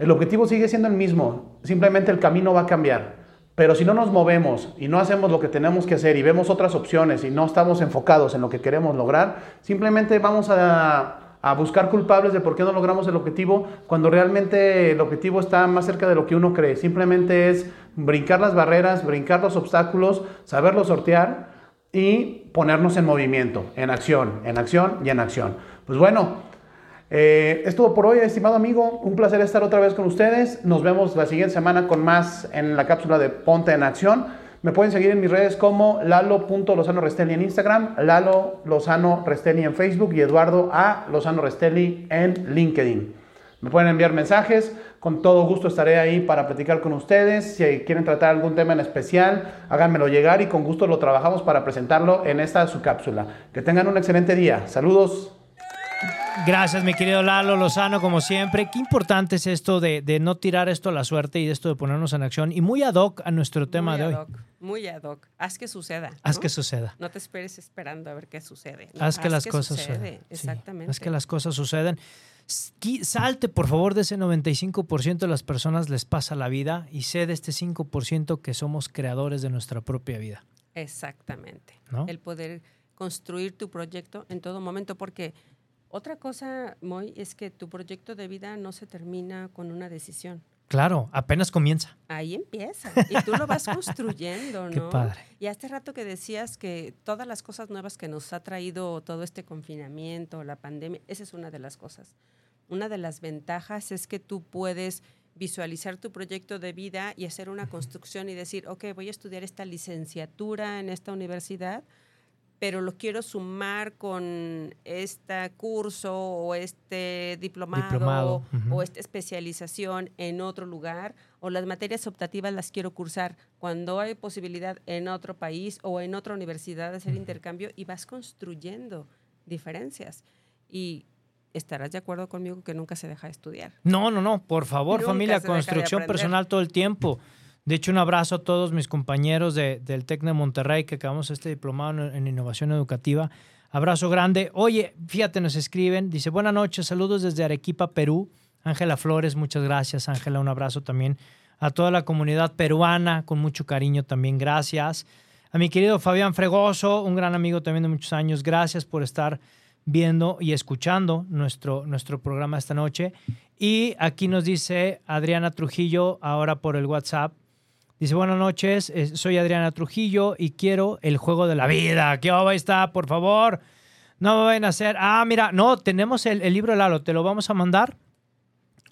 el objetivo sigue siendo el mismo, simplemente el camino va a cambiar. Pero si no nos movemos y no hacemos lo que tenemos que hacer y vemos otras opciones y no estamos enfocados en lo que queremos lograr, simplemente vamos a, buscar culpables de por qué no logramos el objetivo cuando realmente el objetivo está más cerca de lo que uno cree. Simplemente es brincar las barreras, brincar los obstáculos, saberlo sortear y ponernos en movimiento, en acción, en acción y en acción. Pues bueno, eh, es todo por hoy, estimado amigo. Un placer estar otra vez con ustedes. Nos vemos la siguiente semana con más en la cápsula de Ponte en Acción. Me pueden seguir en mis redes como lalo.lozano Restelli en Instagram, Lalo Lozano Restelli en Facebook y Eduardo A. Lozano Restelli en LinkedIn. Me pueden enviar mensajes, con todo gusto estaré ahí para platicar con ustedes. Si quieren tratar algún tema en especial, háganmelo llegar y con gusto lo trabajamos para presentarlo en esta su cápsula. Que tengan un excelente día. Saludos. Gracias, mi querido Lalo Lozano, como siempre. Qué importante es esto de, no tirar esto a la suerte y de esto de ponernos en acción. Y muy ad hoc a nuestro tema de hoy. Muy ad hoc. Haz que suceda. Haz que suceda. No te esperes esperando a ver qué sucede. Haz que las cosas suceden. Exactamente. haz que las cosas suceden. Salte, por favor, de ese 95% de las personas les pasa la vida y sé de este 5% que somos creadores de nuestra propia vida. Exactamente. El poder construir tu proyecto en todo momento, porque otra cosa, Moy, es que tu proyecto de vida no se termina con una decisión. Claro, apenas comienza. Ahí empieza y tú lo vas construyendo, ¿no? Qué padre. Y hace rato que decías que todas las cosas nuevas que nos ha traído todo este confinamiento, la pandemia, esa es una de las cosas. Una de las ventajas es que tú puedes visualizar tu proyecto de vida y hacer una construcción y decir, ok, voy a estudiar esta licenciatura en esta universidad, pero lo quiero sumar con este curso o este diplomado, o esta especialización en otro lugar o las materias optativas las quiero cursar cuando hay posibilidad en otro país o en otra universidad de hacer intercambio y vas construyendo diferencias. Y estarás de acuerdo conmigo que nunca se deja de estudiar. No, no, no, por favor, Nunca familia, construcción personal todo el tiempo. De hecho, un abrazo a todos mis compañeros de- del TEC de Monterrey que acabamos este diplomado en, en innovación educativa. Abrazo grande. Oye, fíjate, nos escriben. Dice, buenas noches, saludos desde Arequipa, Perú. Ángela Flores, muchas gracias. Ángela, un abrazo también a toda la comunidad peruana, con mucho cariño también, gracias. A mi querido Fabián Fregoso, un gran amigo también de muchos años, gracias por estar viendo y escuchando nuestro, nuestro programa esta noche. Y aquí nos dice Adriana Trujillo, ahora por el WhatsApp. Dice, buenas noches, soy Adriana Trujillo y quiero el juego de la vida. ¿Qué va está, por favor? No vayan a hacer. Ah, mira, no, tenemos el, el libro de Lalo, te lo vamos a mandar.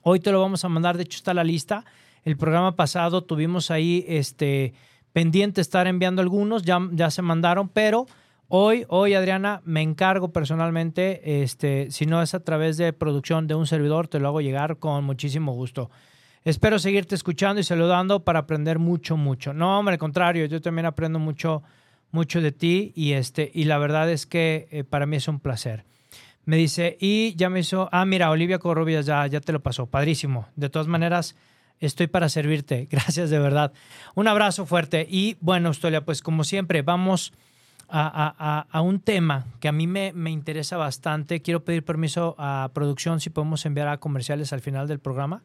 Hoy te lo vamos a mandar, de hecho está la lista. El programa pasado tuvimos ahí este pendiente estar enviando algunos, ya, ya se mandaron, pero hoy, hoy Adriana, me encargo personalmente, este, si no es a través de producción de un servidor, te lo hago llegar con muchísimo gusto. Espero seguirte escuchando y saludando para aprender mucho, mucho. No, hombre, al contrario, yo también aprendo mucho, mucho de ti y, este, y la verdad es que eh, para mí es un placer. Me dice, y ya me hizo, ah, mira, Olivia Corrubias ya, ya te lo pasó, padrísimo. De todas maneras, estoy para servirte. Gracias de verdad. Un abrazo fuerte. Y bueno, Austolia, pues como siempre, vamos a, a- a- a un tema que a mí me, me interesa bastante. Quiero pedir permiso a producción si podemos enviar a comerciales al final del programa.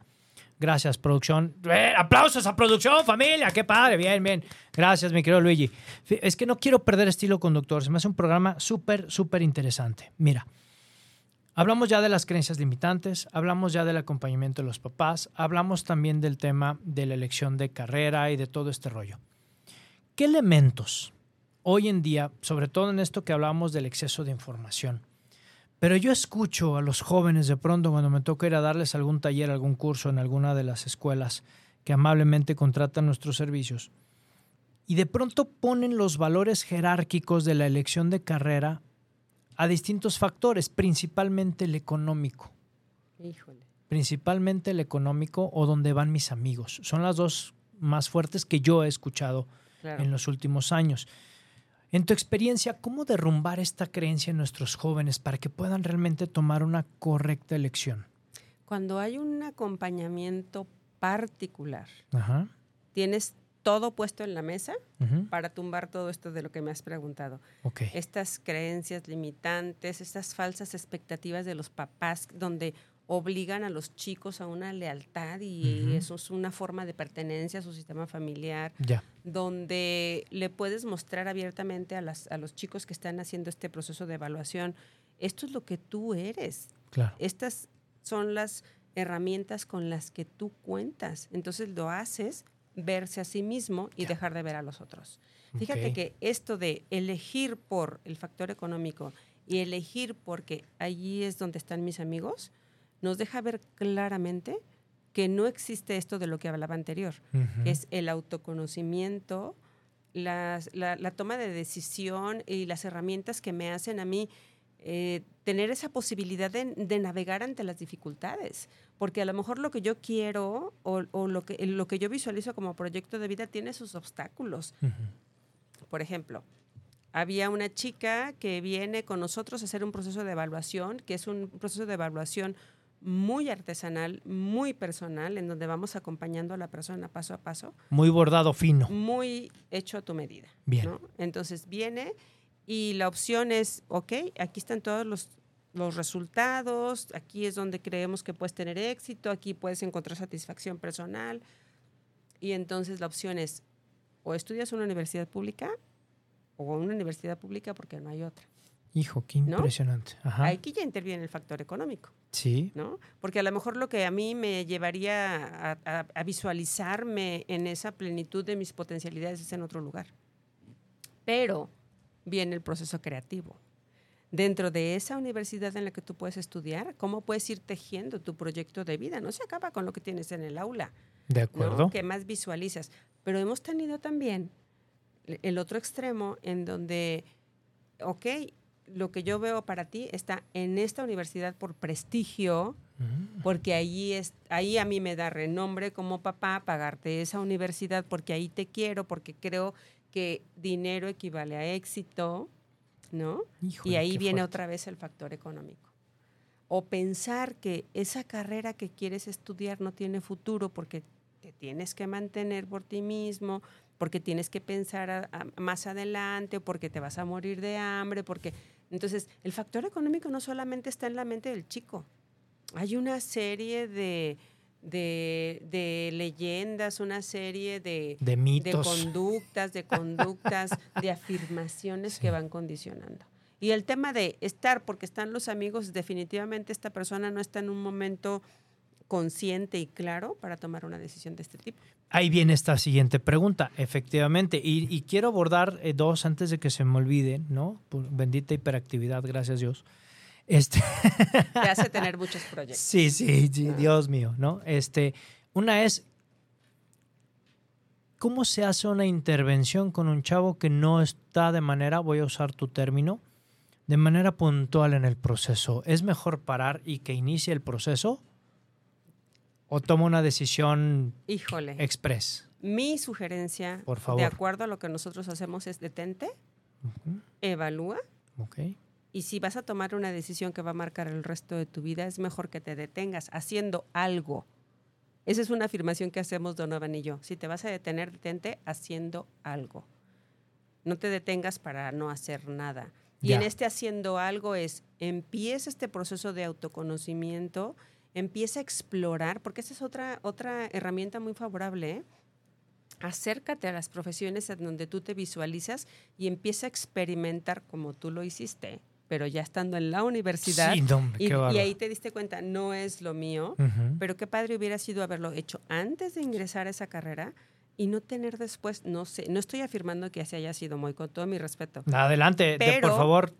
Gracias, producción. ¡Eh, aplausos a producción, familia. Qué padre. Bien, bien. Gracias, mi querido Luigi. Es que no quiero perder estilo conductor. Se me hace un programa súper, súper interesante. Mira, hablamos ya de las creencias limitantes, hablamos ya del acompañamiento de los papás, hablamos también del tema de la elección de carrera y de todo este rollo. ¿Qué elementos hoy en día, sobre todo en esto que hablamos del exceso de información, pero yo escucho a los jóvenes de pronto cuando me toca ir a darles algún taller, algún curso en alguna de las escuelas que amablemente contratan nuestros servicios. Y de pronto ponen los valores jerárquicos de la elección de carrera a distintos factores, principalmente el económico. Híjole. Principalmente el económico o donde van mis amigos. Son las dos más fuertes que yo he escuchado Claro. en los últimos años. En tu experiencia, ¿cómo derrumbar esta creencia en nuestros jóvenes para que puedan realmente tomar una correcta elección? Cuando hay un acompañamiento particular, Ajá. tienes todo puesto en la mesa para tumbar todo esto de lo que me has preguntado. Ok. Estas creencias limitantes, estas falsas expectativas de los papás donde obligan a los chicos a una lealtad y eso es una forma de pertenencia a su sistema familiar, donde le puedes mostrar abiertamente a, las, a los chicos que están haciendo este proceso de evaluación, esto es lo que tú eres, Claro. estas son las herramientas con las que tú cuentas. Entonces lo haces verse a sí mismo y dejar de ver a los otros. Fíjate que esto de elegir por el factor económico y elegir porque allí es donde están mis amigos, nos deja ver claramente que no existe esto de lo que hablaba anterior, que es el autoconocimiento, las- la, la toma de decisión y las herramientas que me hacen a mí eh, tener esa posibilidad de, de navegar ante las dificultades. Porque a lo mejor lo que yo quiero o, o lo, que, lo que yo visualizo como proyecto de vida tiene sus obstáculos. Por ejemplo, había una chica que viene con nosotros a hacer un proceso de evaluación, que es un proceso de evaluación muy artesanal, muy personal, en donde vamos acompañando a la persona paso a paso Muy bordado fino. muy hecho a tu medida. Bien. ¿no? Entonces viene y la opción es, ok, aquí están todos los, los resultados, aquí es donde creemos que puedes tener éxito, aquí puedes encontrar satisfacción personal. Y entonces la opción es, o estudias en una universidad pública o en una universidad pública porque no hay otra. Hijo, qué ¿No? impresionante. Ajá. Aquí ya interviene el factor económico. Sí. ¿no? Porque a lo mejor lo que a mí me llevaría a, a- a visualizarme en esa plenitud de mis potencialidades es en otro lugar. Pero viene el proceso creativo. Dentro de esa universidad en la que tú puedes estudiar, ¿cómo puedes ir tejiendo tu proyecto de vida? No se acaba con lo que tienes en el aula, De ¿no? acuerdo. Que más visualizas. Pero hemos tenido también el otro extremo en donde, ok, lo que yo veo para ti está en esta universidad por prestigio, Mm. porque ahí, es, ahí a mí me da renombre como papá pagarte esa universidad porque ahí te quiero, porque creo que dinero equivale a éxito, ¿no? Híjole, y ahí viene fuerte. otra vez el factor económico. o pensar que esa carrera que quieres estudiar no tiene futuro porque te tienes que mantener por ti mismo, porque tienes que pensar a- a- más adelante, o porque te vas a morir de hambre, porque entonces el factor económico no solamente está en la mente del chico. Hay una serie de, de, de leyendas, una serie de, De mitos. conductas, de conductas, de afirmaciones que van condicionando. Y el tema de estar porque están los amigos, definitivamente esta persona no está en un momento consciente y claro para tomar una decisión de este tipo. Ahí viene esta siguiente pregunta, efectivamente. Y, y quiero abordar eh, dos antes de que se me olviden, ¿no? Por bendita hiperactividad, gracias Dios. Este, Te hace tener muchos proyectos. sí, sí, sí, Dios mío, ¿no? Este, una es, ¿cómo se hace una intervención con un chavo que no está de manera, voy a usar tu término, de manera puntual en el proceso? ¿Es mejor parar y que inicie el proceso? ¿O toma una decisión Híjole. express? Mi sugerencia, Por favor. de acuerdo a lo que nosotros hacemos, es detente, evalúa Ok. y si vas a tomar una decisión que va a marcar el resto de tu vida, es mejor que te detengas haciendo algo. Esa es una afirmación que hacemos Donovan y yo. Si te vas a detener, detente haciendo algo. No te detengas para no hacer nada. Y en este haciendo algo es, empieza este proceso de autoconocimiento, empieza a explorar, porque esa es otra, otra herramienta muy favorable. ¿eh? Acércate a las profesiones en donde tú te visualizas y empieza a experimentar como tú lo hiciste, pero ya estando en la universidad. Sí, no, y, y ahí te diste cuenta, no es lo mío, pero qué padre hubiera sido haberlo hecho antes de ingresar a esa carrera y no tener después, no sé, no estoy afirmando que así haya sido muy, con todo mi respeto. Adelante, de- por favor.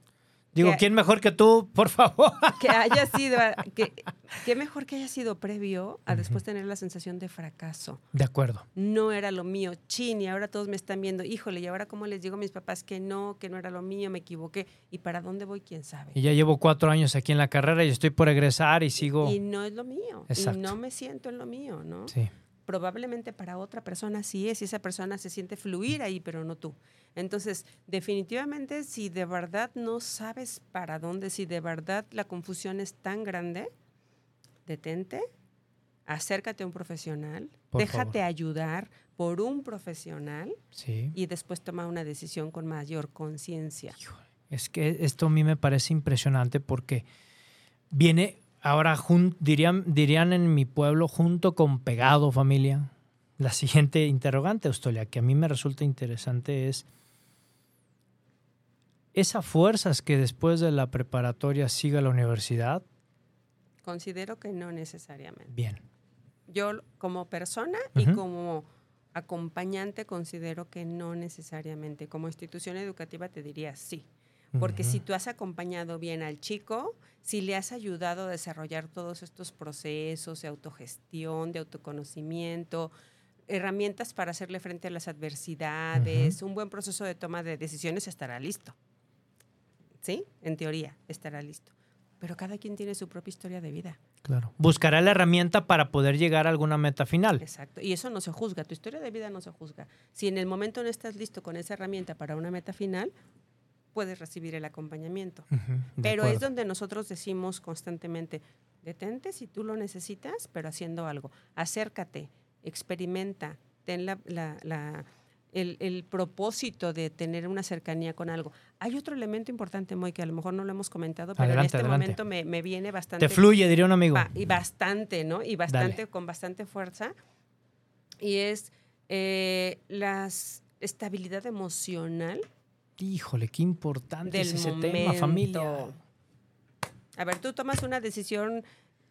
Digo, que- ¿quién mejor que tú? Por favor. que haya sido, que, que mejor que haya sido previo a después tener la sensación de fracaso. De acuerdo. No era lo mío, chin, y ahora todos me están viendo, híjole, y ahora cómo les digo a mis papás que no, que no era lo mío, me equivoqué, y para dónde voy, quién sabe. Y ya llevo cuatro años aquí en la carrera y estoy por egresar y sigo. Y no es lo mío, Exacto. y no me siento en lo mío, ¿no? Sí. Probablemente para otra persona sí es y esa persona se siente fluir ahí, pero no tú. Entonces, definitivamente, si de verdad no sabes para dónde, si de verdad la confusión es tan grande, detente, acércate a un profesional, Por déjate favor. ayudar por un profesional Sí. y después toma una decisión con mayor conciencia. Es que esto a mí me parece impresionante porque viene ahora, jun- dirían, dirían en mi pueblo, junto con pegado familia. La siguiente interrogante, Austolia, que a mí me resulta interesante es, ¿esa fuerzas que después de la preparatoria siga la universidad? Considero que no necesariamente. Bien. Yo como persona y como acompañante considero que no necesariamente. Como institución educativa te diría sí. Porque si tú has acompañado bien al chico, si le has ayudado a desarrollar todos estos procesos de autogestión, de autoconocimiento, herramientas para hacerle frente a las adversidades, un buen proceso de toma de decisiones, estará listo. ¿Sí? En teoría, estará listo. Pero cada quien tiene su propia historia de vida. Claro. Buscará la herramienta para poder llegar a alguna meta final. Exacto. Y eso no se juzga. Tu historia de vida no se juzga. Si en el momento no estás listo con esa herramienta para una meta final, puedes recibir el acompañamiento. Pero es donde nosotros decimos constantemente, detente si tú lo necesitas, pero haciendo algo. Acércate, experimenta, ten la, la- la- el, el propósito de tener una cercanía con algo. Hay otro elemento importante, Moy, que a lo mejor no lo hemos comentado, pero en este adelante. momento me, me viene bastante Te fluye, diría un amigo. Y bastante, ¿no? Y bastante, Dale. con bastante fuerza. Y es eh, la estabilidad emocional Híjole, qué importante del es ese momento. tema, familia. A ver, tú tomas una decisión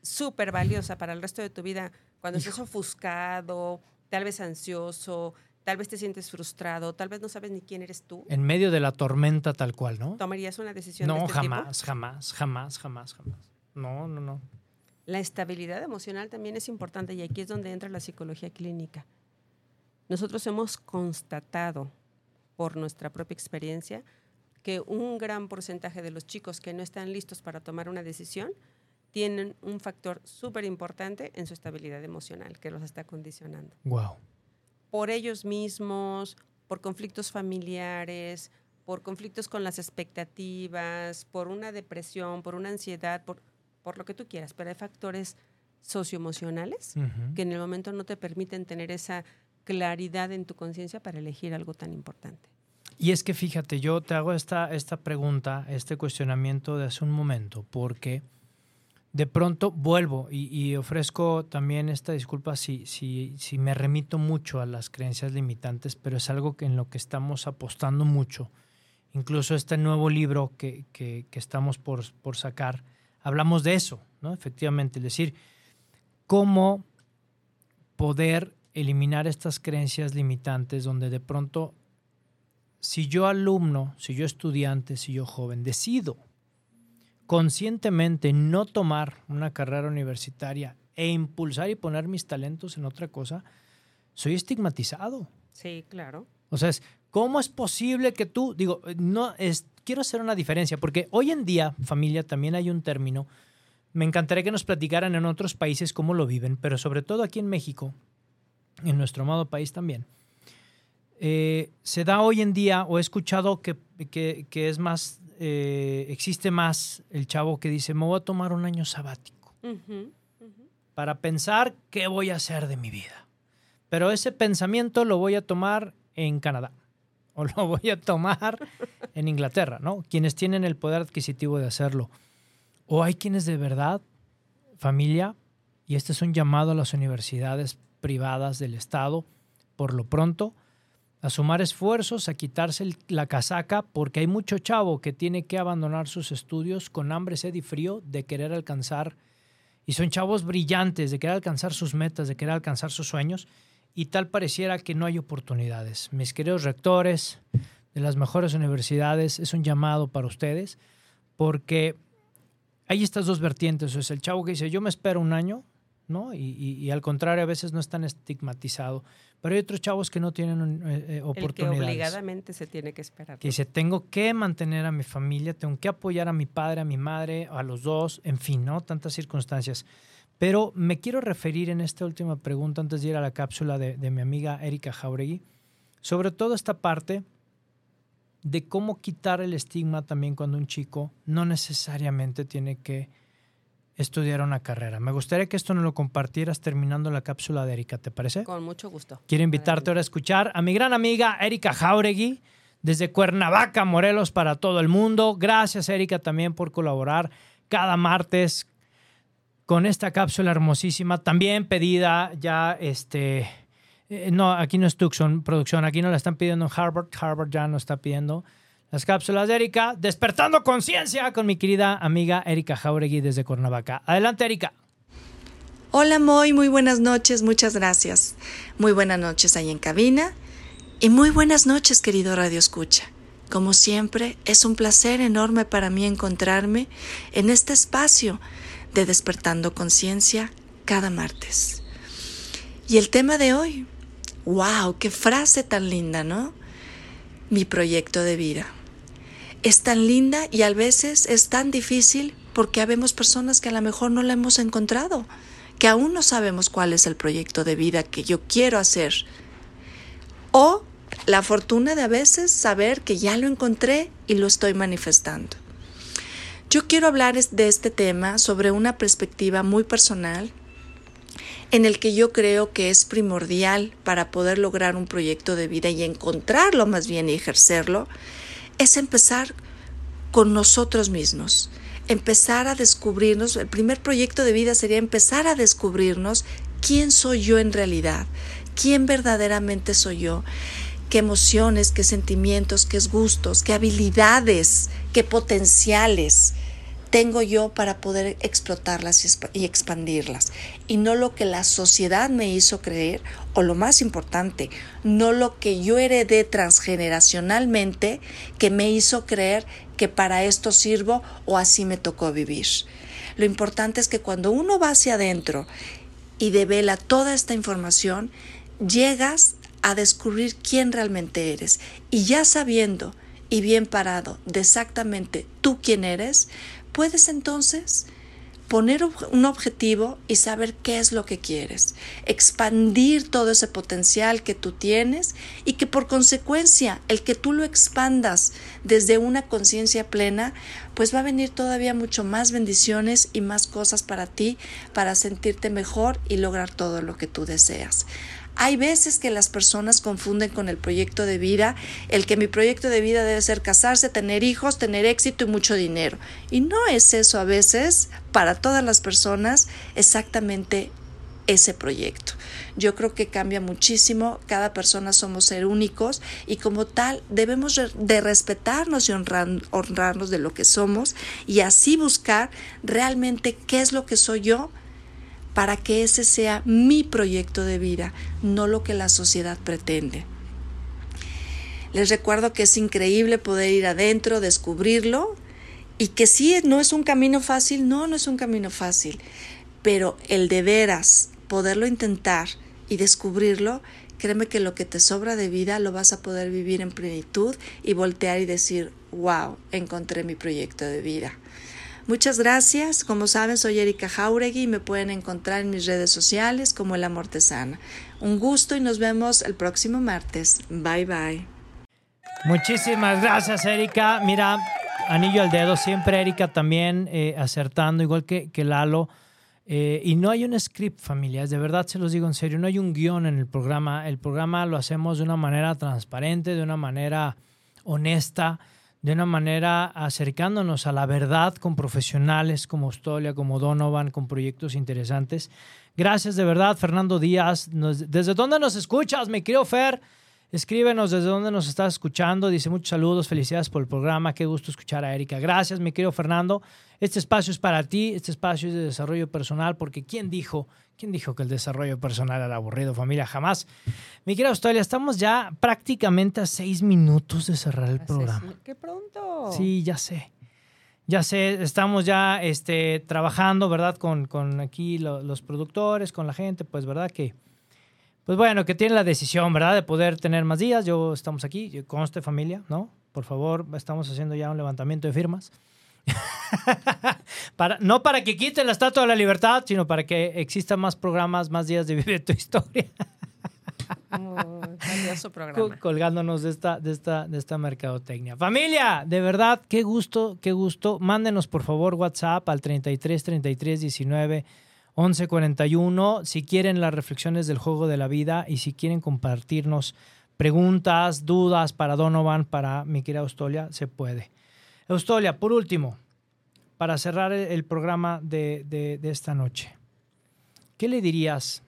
súper valiosa para el resto de tu vida cuando estás ofuscado, tal vez ansioso, tal vez te sientes frustrado, tal vez no sabes ni quién eres tú. En medio de la tormenta tal cual, ¿no? ¿Tomarías una decisión de No, este tipo? jamás, jamás, jamás, jamás, jamás. No, no, no. La estabilidad emocional también es importante y aquí es donde entra la psicología clínica. Nosotros hemos constatado por nuestra propia experiencia que un gran porcentaje de los chicos que no están listos para tomar una decisión tienen un factor súper importante en su estabilidad emocional que los está condicionando. Wow. Por ellos mismos, por conflictos familiares, por conflictos con las expectativas, por una depresión, por una ansiedad, por por lo que tú quieras, pero hay factores socioemocionales Ujú. que en el momento no te permiten tener esa claridad en tu conciencia para elegir algo tan importante. Y es que fíjate, yo te hago esta, esta pregunta, este cuestionamiento de hace un momento, porque de pronto vuelvo y, ofrezco también esta disculpa si, si, si me remito mucho a las creencias limitantes, pero es algo que en lo que estamos apostando mucho. Incluso este nuevo libro que, que- que estamos por, por sacar, hablamos de eso, ¿no? Efectivamente, es decir, cómo poder eliminar estas creencias limitantes donde de pronto si yo alumno, si yo estudiante, si yo joven, decido conscientemente no tomar una carrera universitaria e impulsar y poner mis talentos en otra cosa, soy estigmatizado. Sí, claro. O sea, es, ¿cómo es posible que tú, digo, no es, quiero hacer una diferencia, porque hoy en día, familia, también hay un término, me encantaría que nos platicaran en otros países cómo lo viven, pero sobre todo aquí en México, en nuestro amado país también. Eh, se da hoy en día, o he escuchado que, que- que es más, eh, existe más el chavo que dice, me voy a tomar un año sabático para pensar qué voy a hacer de mi vida. Pero ese pensamiento lo voy a tomar en Canadá o lo voy a tomar en Inglaterra, ¿no? Quienes tienen el poder adquisitivo de hacerlo. O hay quienes de verdad, familia, y este es un llamado a las universidades privadas del Estado, por lo pronto, a sumar esfuerzos, a quitarse la casaca, porque hay mucho chavo que tiene que abandonar sus estudios con hambre, sed y frío de querer alcanzar y son chavos brillantes de querer alcanzar sus metas, de querer alcanzar sus sueños, y tal pareciera que no hay oportunidades. Mis queridos rectores de las mejores universidades, es un llamado para ustedes, porque hay estas dos vertientes. O es el chavo que dice, yo me espero un año, ¿no? Y, y- y al contrario, a veces no es tan estigmatizado. Pero hay otros chavos que no tienen eh, eh, El que oportunidades obligadamente se tiene que esperar. que dice, tengo que mantener a mi familia, tengo que apoyar a mi padre, a mi madre, a los dos, en fin, ¿no? Tantas circunstancias. Pero me quiero referir en esta última pregunta, antes de ir a la cápsula de, de mi amiga Erika Jauregui, sobre todo esta parte de cómo quitar el estigma también cuando un chico no necesariamente tiene que estudiar una carrera. Me gustaría que esto nos lo compartieras terminando la cápsula de Erika, ¿te parece? Con mucho gusto. Quiero invitarte ahora a escuchar a mi gran amiga Erika Jauregui desde Cuernavaca, Morelos, para todo el mundo. Gracias, Erika, también por colaborar cada martes con esta cápsula hermosísima, también pedida ya, este, eh, no, aquí no es Tucson Producción, aquí no la están pidiendo en Harvard, Harvard ya no está pidiendo las cápsulas de Erika, despertando conciencia con mi querida amiga Erika Jauregui desde Cuernavaca. Adelante, Erika. Hola Moy, muy buenas noches, muchas gracias. Muy buenas noches ahí en cabina y muy buenas noches querido Radio Escucha. Como siempre, es un placer enorme para mí encontrarme en este espacio de Despertando Conciencia cada martes. Y el tema de hoy, wow, qué frase tan linda, ¿no? Mi proyecto de vida. Es tan linda y a veces es tan difícil porque habemos personas que a lo mejor no la hemos encontrado que aún no sabemos cuál es el proyecto de vida que yo quiero hacer. O la fortuna de a veces saber que ya lo encontré y lo estoy manifestando. Yo quiero hablar de este tema sobre una perspectiva muy personal en el que yo creo que es primordial para poder lograr un proyecto de vida y encontrarlo más bien y ejercerlo, es empezar con nosotros mismos empezar a descubrirnos, el primer proyecto de vida sería empezar a descubrirnos quién soy yo en realidad, quién verdaderamente soy yo, qué emociones, qué sentimientos, qué gustos, qué habilidades, qué potenciales tengo yo para poder explotarlas y expandirlas. Y no lo que la sociedad me hizo creer, o lo más importante, no lo que yo heredé transgeneracionalmente que me hizo creer que para esto sirvo o así me tocó vivir. Lo importante es que cuando uno va hacia adentro y devela toda esta información, llegas a descubrir quién realmente eres. Y ya sabiendo y bien parado de exactamente tú quién eres, puedes entonces poner un objetivo y saber qué es lo que quieres, expandir todo ese potencial que tú tienes y que por consecuencia el que tú lo expandas desde una conciencia plena, pues va a venir todavía mucho más bendiciones y más cosas para ti, para sentirte mejor y lograr todo lo que tú deseas. Hay veces que las personas confunden con el proyecto de vida, el que mi proyecto de vida debe ser casarse, tener hijos, tener éxito y mucho dinero. Y no es eso a veces para todas las personas exactamente ese proyecto. Yo creo que cambia muchísimo, cada persona somos ser únicos y como tal debemos de respetarnos y honrarnos de lo que somos y así buscar realmente qué es lo que soy yo para que ese sea mi proyecto de vida, no lo que la sociedad pretende. Les recuerdo que es increíble poder ir adentro, descubrirlo y que sí, no es un camino fácil, no, no es un camino fácil, pero el de veras poderlo intentar y descubrirlo, créeme que lo que te sobra de vida lo vas a poder vivir en plenitud y voltear y decir, wow, encontré mi proyecto de vida. Muchas gracias. Como saben, soy Erika Jauregui y me pueden encontrar en mis redes sociales como El Amor Tesana. Un gusto y nos vemos el próximo martes. Bye bye. Muchísimas gracias, Erika. Mira, anillo al dedo, siempre Erika también eh, acertando, igual que, que Lalo. Eh, y no hay un script, familias, de verdad se los digo en serio, no hay un guion en el programa. El programa lo hacemos de una manera transparente, de una manera honesta de una manera acercándonos a la verdad con profesionales como Austolia, como Donovan, con proyectos interesantes. Gracias de verdad, Fernando Díaz. ¿Desde dónde nos escuchas, mi querido Fer? Escríbenos desde dónde nos estás escuchando. Dice muchos saludos, felicidades por el programa. Qué gusto escuchar a Erika. Gracias, mi querido Fernando. Este espacio es para ti, este espacio es de desarrollo personal, porque ¿quién dijo ¿Quién dijo que el desarrollo personal era aburrido, familia? Jamás. Mi querida Australia, estamos ya prácticamente a seis minutos de cerrar el programa. ¡Qué pronto! Sí, ya sé. Ya sé, estamos ya este, trabajando, ¿verdad? Con, con aquí los productores, con la gente, pues, ¿verdad? Que, pues bueno, que tiene la decisión, ¿verdad? De poder tener más días. Yo estamos aquí, conste familia, ¿no? Por favor, estamos haciendo ya un levantamiento de firmas. para, no para que quiten la Estatua de la Libertad, sino para que existan más programas, más días de vivir tu historia. Colgándonos de esta, de, esta, de esta mercadotecnia. Familia, de verdad, qué gusto, qué gusto. Mándenos por favor WhatsApp al 33 33 19 11 41 si quieren las reflexiones del juego de la vida y si quieren compartirnos preguntas, dudas para Donovan, para mi querida Austolia, se puede. Eustolia, por último, para cerrar el, programa de, esta noche, ¿qué le dirías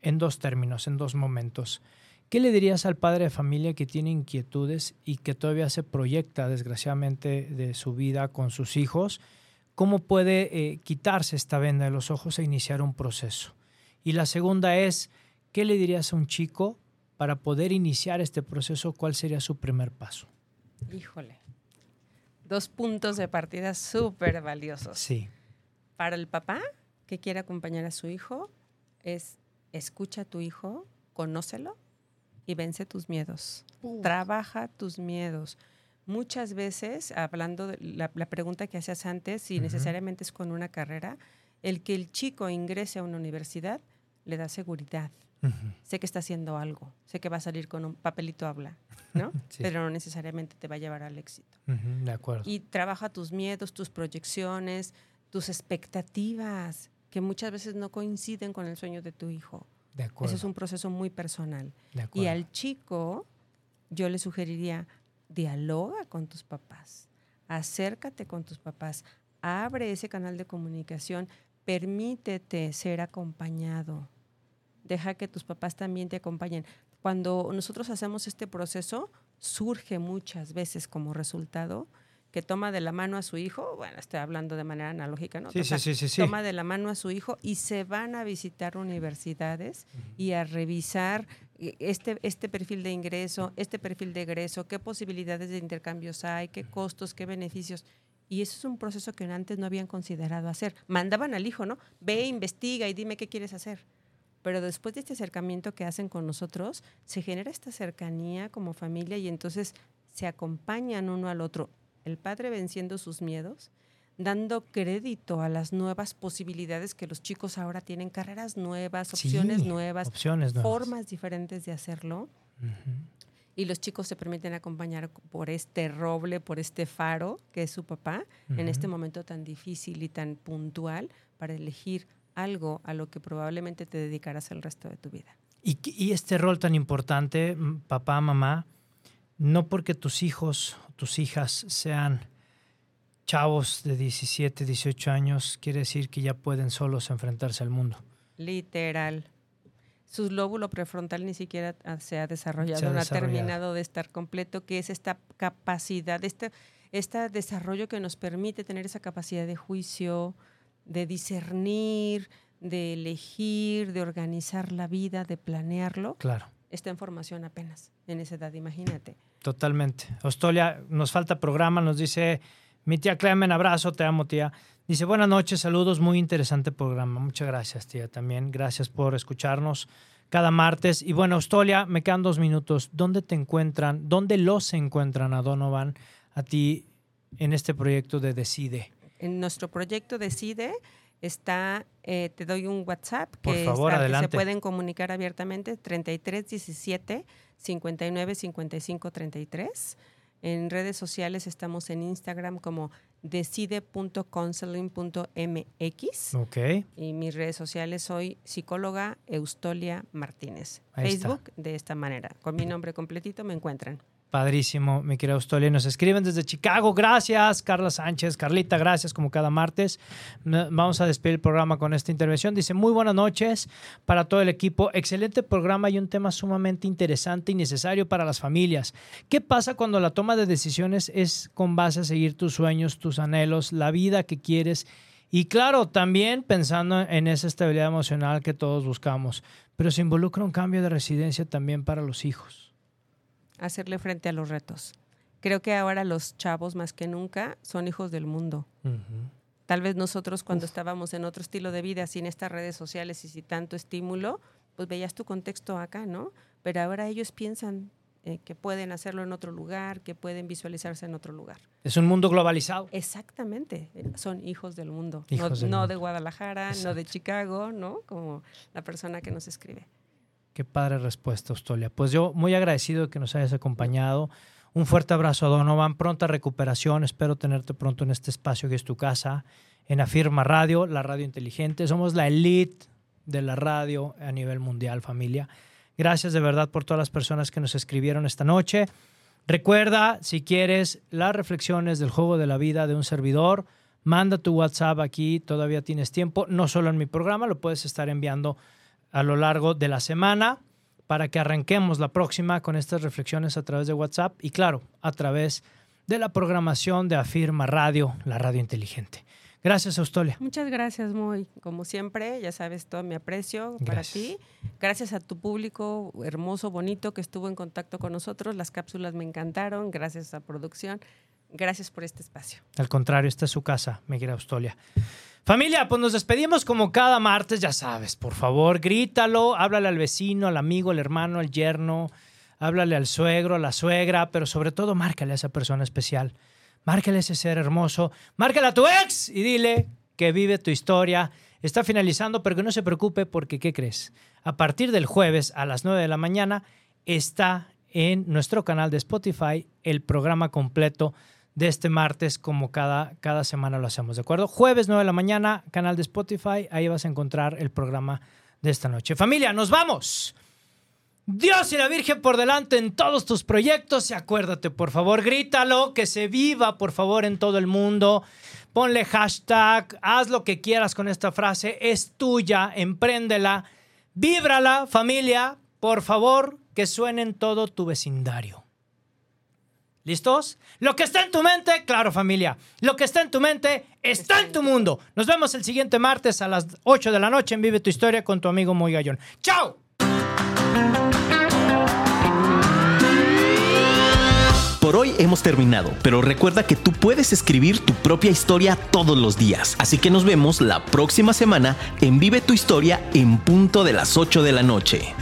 en dos términos, en dos momentos? ¿Qué le dirías al padre de familia que tiene inquietudes y que todavía se proyecta, desgraciadamente, de su vida con sus hijos? ¿Cómo puede eh, quitarse esta venda de los ojos e iniciar un proceso? Y la segunda es, ¿qué le dirías a un chico para poder iniciar este proceso? ¿Cuál sería su primer paso? Híjole dos puntos de partida súper valiosos. Sí. Para el papá que quiere acompañar a su hijo es escucha a tu hijo, conócelo y vence tus miedos. Trabaja tus miedos. Muchas veces, hablando de la, pregunta que hacías antes, si necesariamente es con una carrera, el que el chico ingrese a una universidad le da seguridad. Sé que está haciendo algo, sé que va a salir con un papelito habla, ¿no? Pero no necesariamente te va a llevar al éxito. de acuerdo. Y trabaja tus miedos, tus proyecciones, tus expectativas, que muchas veces no coinciden con el sueño de tu hijo. De acuerdo. Ese es un proceso muy personal. Y al chico, yo le sugeriría, dialoga con tus papás, acércate con tus papás, abre ese canal de comunicación, permítete ser acompañado deja que tus papás también te acompañen. Cuando nosotros hacemos este proceso, surge muchas veces como resultado que toma de la mano a su hijo, bueno, estoy hablando de manera analógica, ¿no? Sí, sí, sí, sí, Toma de la mano a su hijo y se van a visitar universidades y a revisar eh, este, este perfil de ingreso, este perfil de egreso, qué posibilidades de intercambios hay, qué costos, qué beneficios. Y eso es un proceso que antes no habían considerado hacer. Mandaban al hijo, ¿no? Ve, investiga y dime qué quieres hacer pero después de este acercamiento que hacen con nosotros, se genera esta cercanía como familia y entonces se acompañan uno al otro, el padre venciendo sus miedos, dando crédito a las nuevas posibilidades que los chicos ahora tienen, carreras nuevas, opciones nuevas, opciones formas diferentes de hacerlo. y los chicos se permiten acompañar por este roble, por este faro que es su papá, en este momento tan difícil y tan puntual para elegir algo a lo que probablemente te dedicarás el resto de tu vida. Y, y este rol tan importante, papá, mamá, no porque tus hijos, tus hijas sean chavos de 17, 18 años, quiere decir que ya pueden solos enfrentarse al mundo. Literal. Su lóbulo prefrontal ni siquiera se ha desarrollado, no ha terminado de estar completo, que es esta capacidad, este, este desarrollo que nos permite tener esa capacidad de juicio, de discernir, de elegir, de organizar la vida, de planearlo. Claro. Está en formación apenas en esa edad, imagínate. Totalmente. Ostolia, nos falta programa, nos dice mi tía Clemen, abrazo, te amo, tía. Dice, buenas noches, saludos, muy interesante programa. Muchas gracias, tía, también. Gracias por escucharnos cada martes. Y bueno, Austolia, me quedan dos minutos. ¿Dónde te encuentran, dónde los encuentran a Donovan, a ti, en este proyecto de Decide? En nuestro proyecto Decide está, eh, te doy un WhatsApp que, favor, se pueden comunicar abiertamente, 3317 59 55 33. En redes sociales estamos en Instagram como decide.counseling.mx. Ok. Y mis redes sociales soy psicóloga Eustolia Martínez. Facebook de esta manera. Con mi nombre completito me encuentran. Padrísimo, mi querida Austolia. Nos escriben desde Chicago. Gracias, Carla Sánchez. Carlita, gracias, como cada martes. Vamos a despedir el programa con esta intervención. Dice, muy buenas noches para todo el equipo. Excelente programa y un tema sumamente interesante y necesario para las familias. ¿Qué pasa cuando la toma de decisiones es con base a seguir tus sueños, tus anhelos, la vida que quieres? Y claro, también pensando en esa estabilidad emocional que todos buscamos, pero se involucra un cambio de residencia también para los hijos hacerle frente a los retos. Creo que ahora los chavos más que nunca son hijos del mundo. Tal vez nosotros cuando estábamos en otro estilo de vida, sin estas redes sociales y sin tanto estímulo, pues veías tu contexto acá, ¿no? Pero ahora ellos piensan eh, que pueden hacerlo en otro lugar, que pueden visualizarse en otro lugar. Es un mundo globalizado. Exactamente, son hijos del mundo, no, de Guadalajara, no de Chicago, ¿no? Como la persona que nos escribe. Qué padre respuesta, Austolia. Pues yo muy agradecido de que nos hayas acompañado. Un fuerte abrazo a Donovan, pronta recuperación. Espero tenerte pronto en este espacio que es tu casa, en Afirma Radio, la radio inteligente. Somos la elite de la radio a nivel mundial, familia. Gracias de verdad por todas las personas que nos escribieron esta noche. Recuerda, si quieres las reflexiones del juego de la vida de un servidor, manda tu WhatsApp aquí, todavía tienes tiempo, no solo en mi programa, lo puedes estar enviando a lo largo de la semana para que arranquemos la próxima con estas reflexiones a través de WhatsApp y claro, a través de la programación de Afirma Radio, la radio inteligente. Gracias, Austolia. Muchas gracias, Muy. Como siempre, ya sabes todo mi aprecio para ti. Gracias a tu público hermoso, bonito, que estuvo en contacto con nosotros. Las cápsulas me encantaron. Gracias a producción. Gracias por este espacio. Al contrario, esta es su casa, me quiere Austolia. Familia, pues nos despedimos como cada martes, ya sabes, por favor, grítalo, háblale al vecino, al amigo, al hermano, al yerno, háblale al suegro, a la suegra, pero sobre todo márcale a esa persona especial. Márcale a ese ser hermoso, márcale a tu ex y dile que vive tu historia. Está finalizando, pero que no se preocupe porque, ¿qué crees? A partir del jueves a las 9 de la mañana está en nuestro canal de Spotify el programa completo de este martes, como cada, cada semana lo hacemos, ¿de acuerdo? Jueves 9 de la mañana, canal de Spotify, ahí vas a encontrar el programa de esta noche. Familia, nos vamos. Dios y la Virgen por delante en todos tus proyectos y acuérdate, por favor, grítalo, que se viva, por favor, en todo el mundo. Ponle hashtag, haz lo que quieras con esta frase, es tuya, empréndela, víbrala, familia, por favor, que suene en todo tu vecindario. ¿Listos? Lo que está en tu mente, claro familia, lo que está en tu mente está en tu mundo. Nos vemos el siguiente martes a las 8 de la noche en Vive tu Historia con tu amigo Muy Gallón. ¡Chao! Por hoy hemos terminado, pero recuerda que tú puedes escribir tu propia historia todos los días. Así que nos vemos la próxima semana en Vive tu Historia en punto de las 8 de la noche.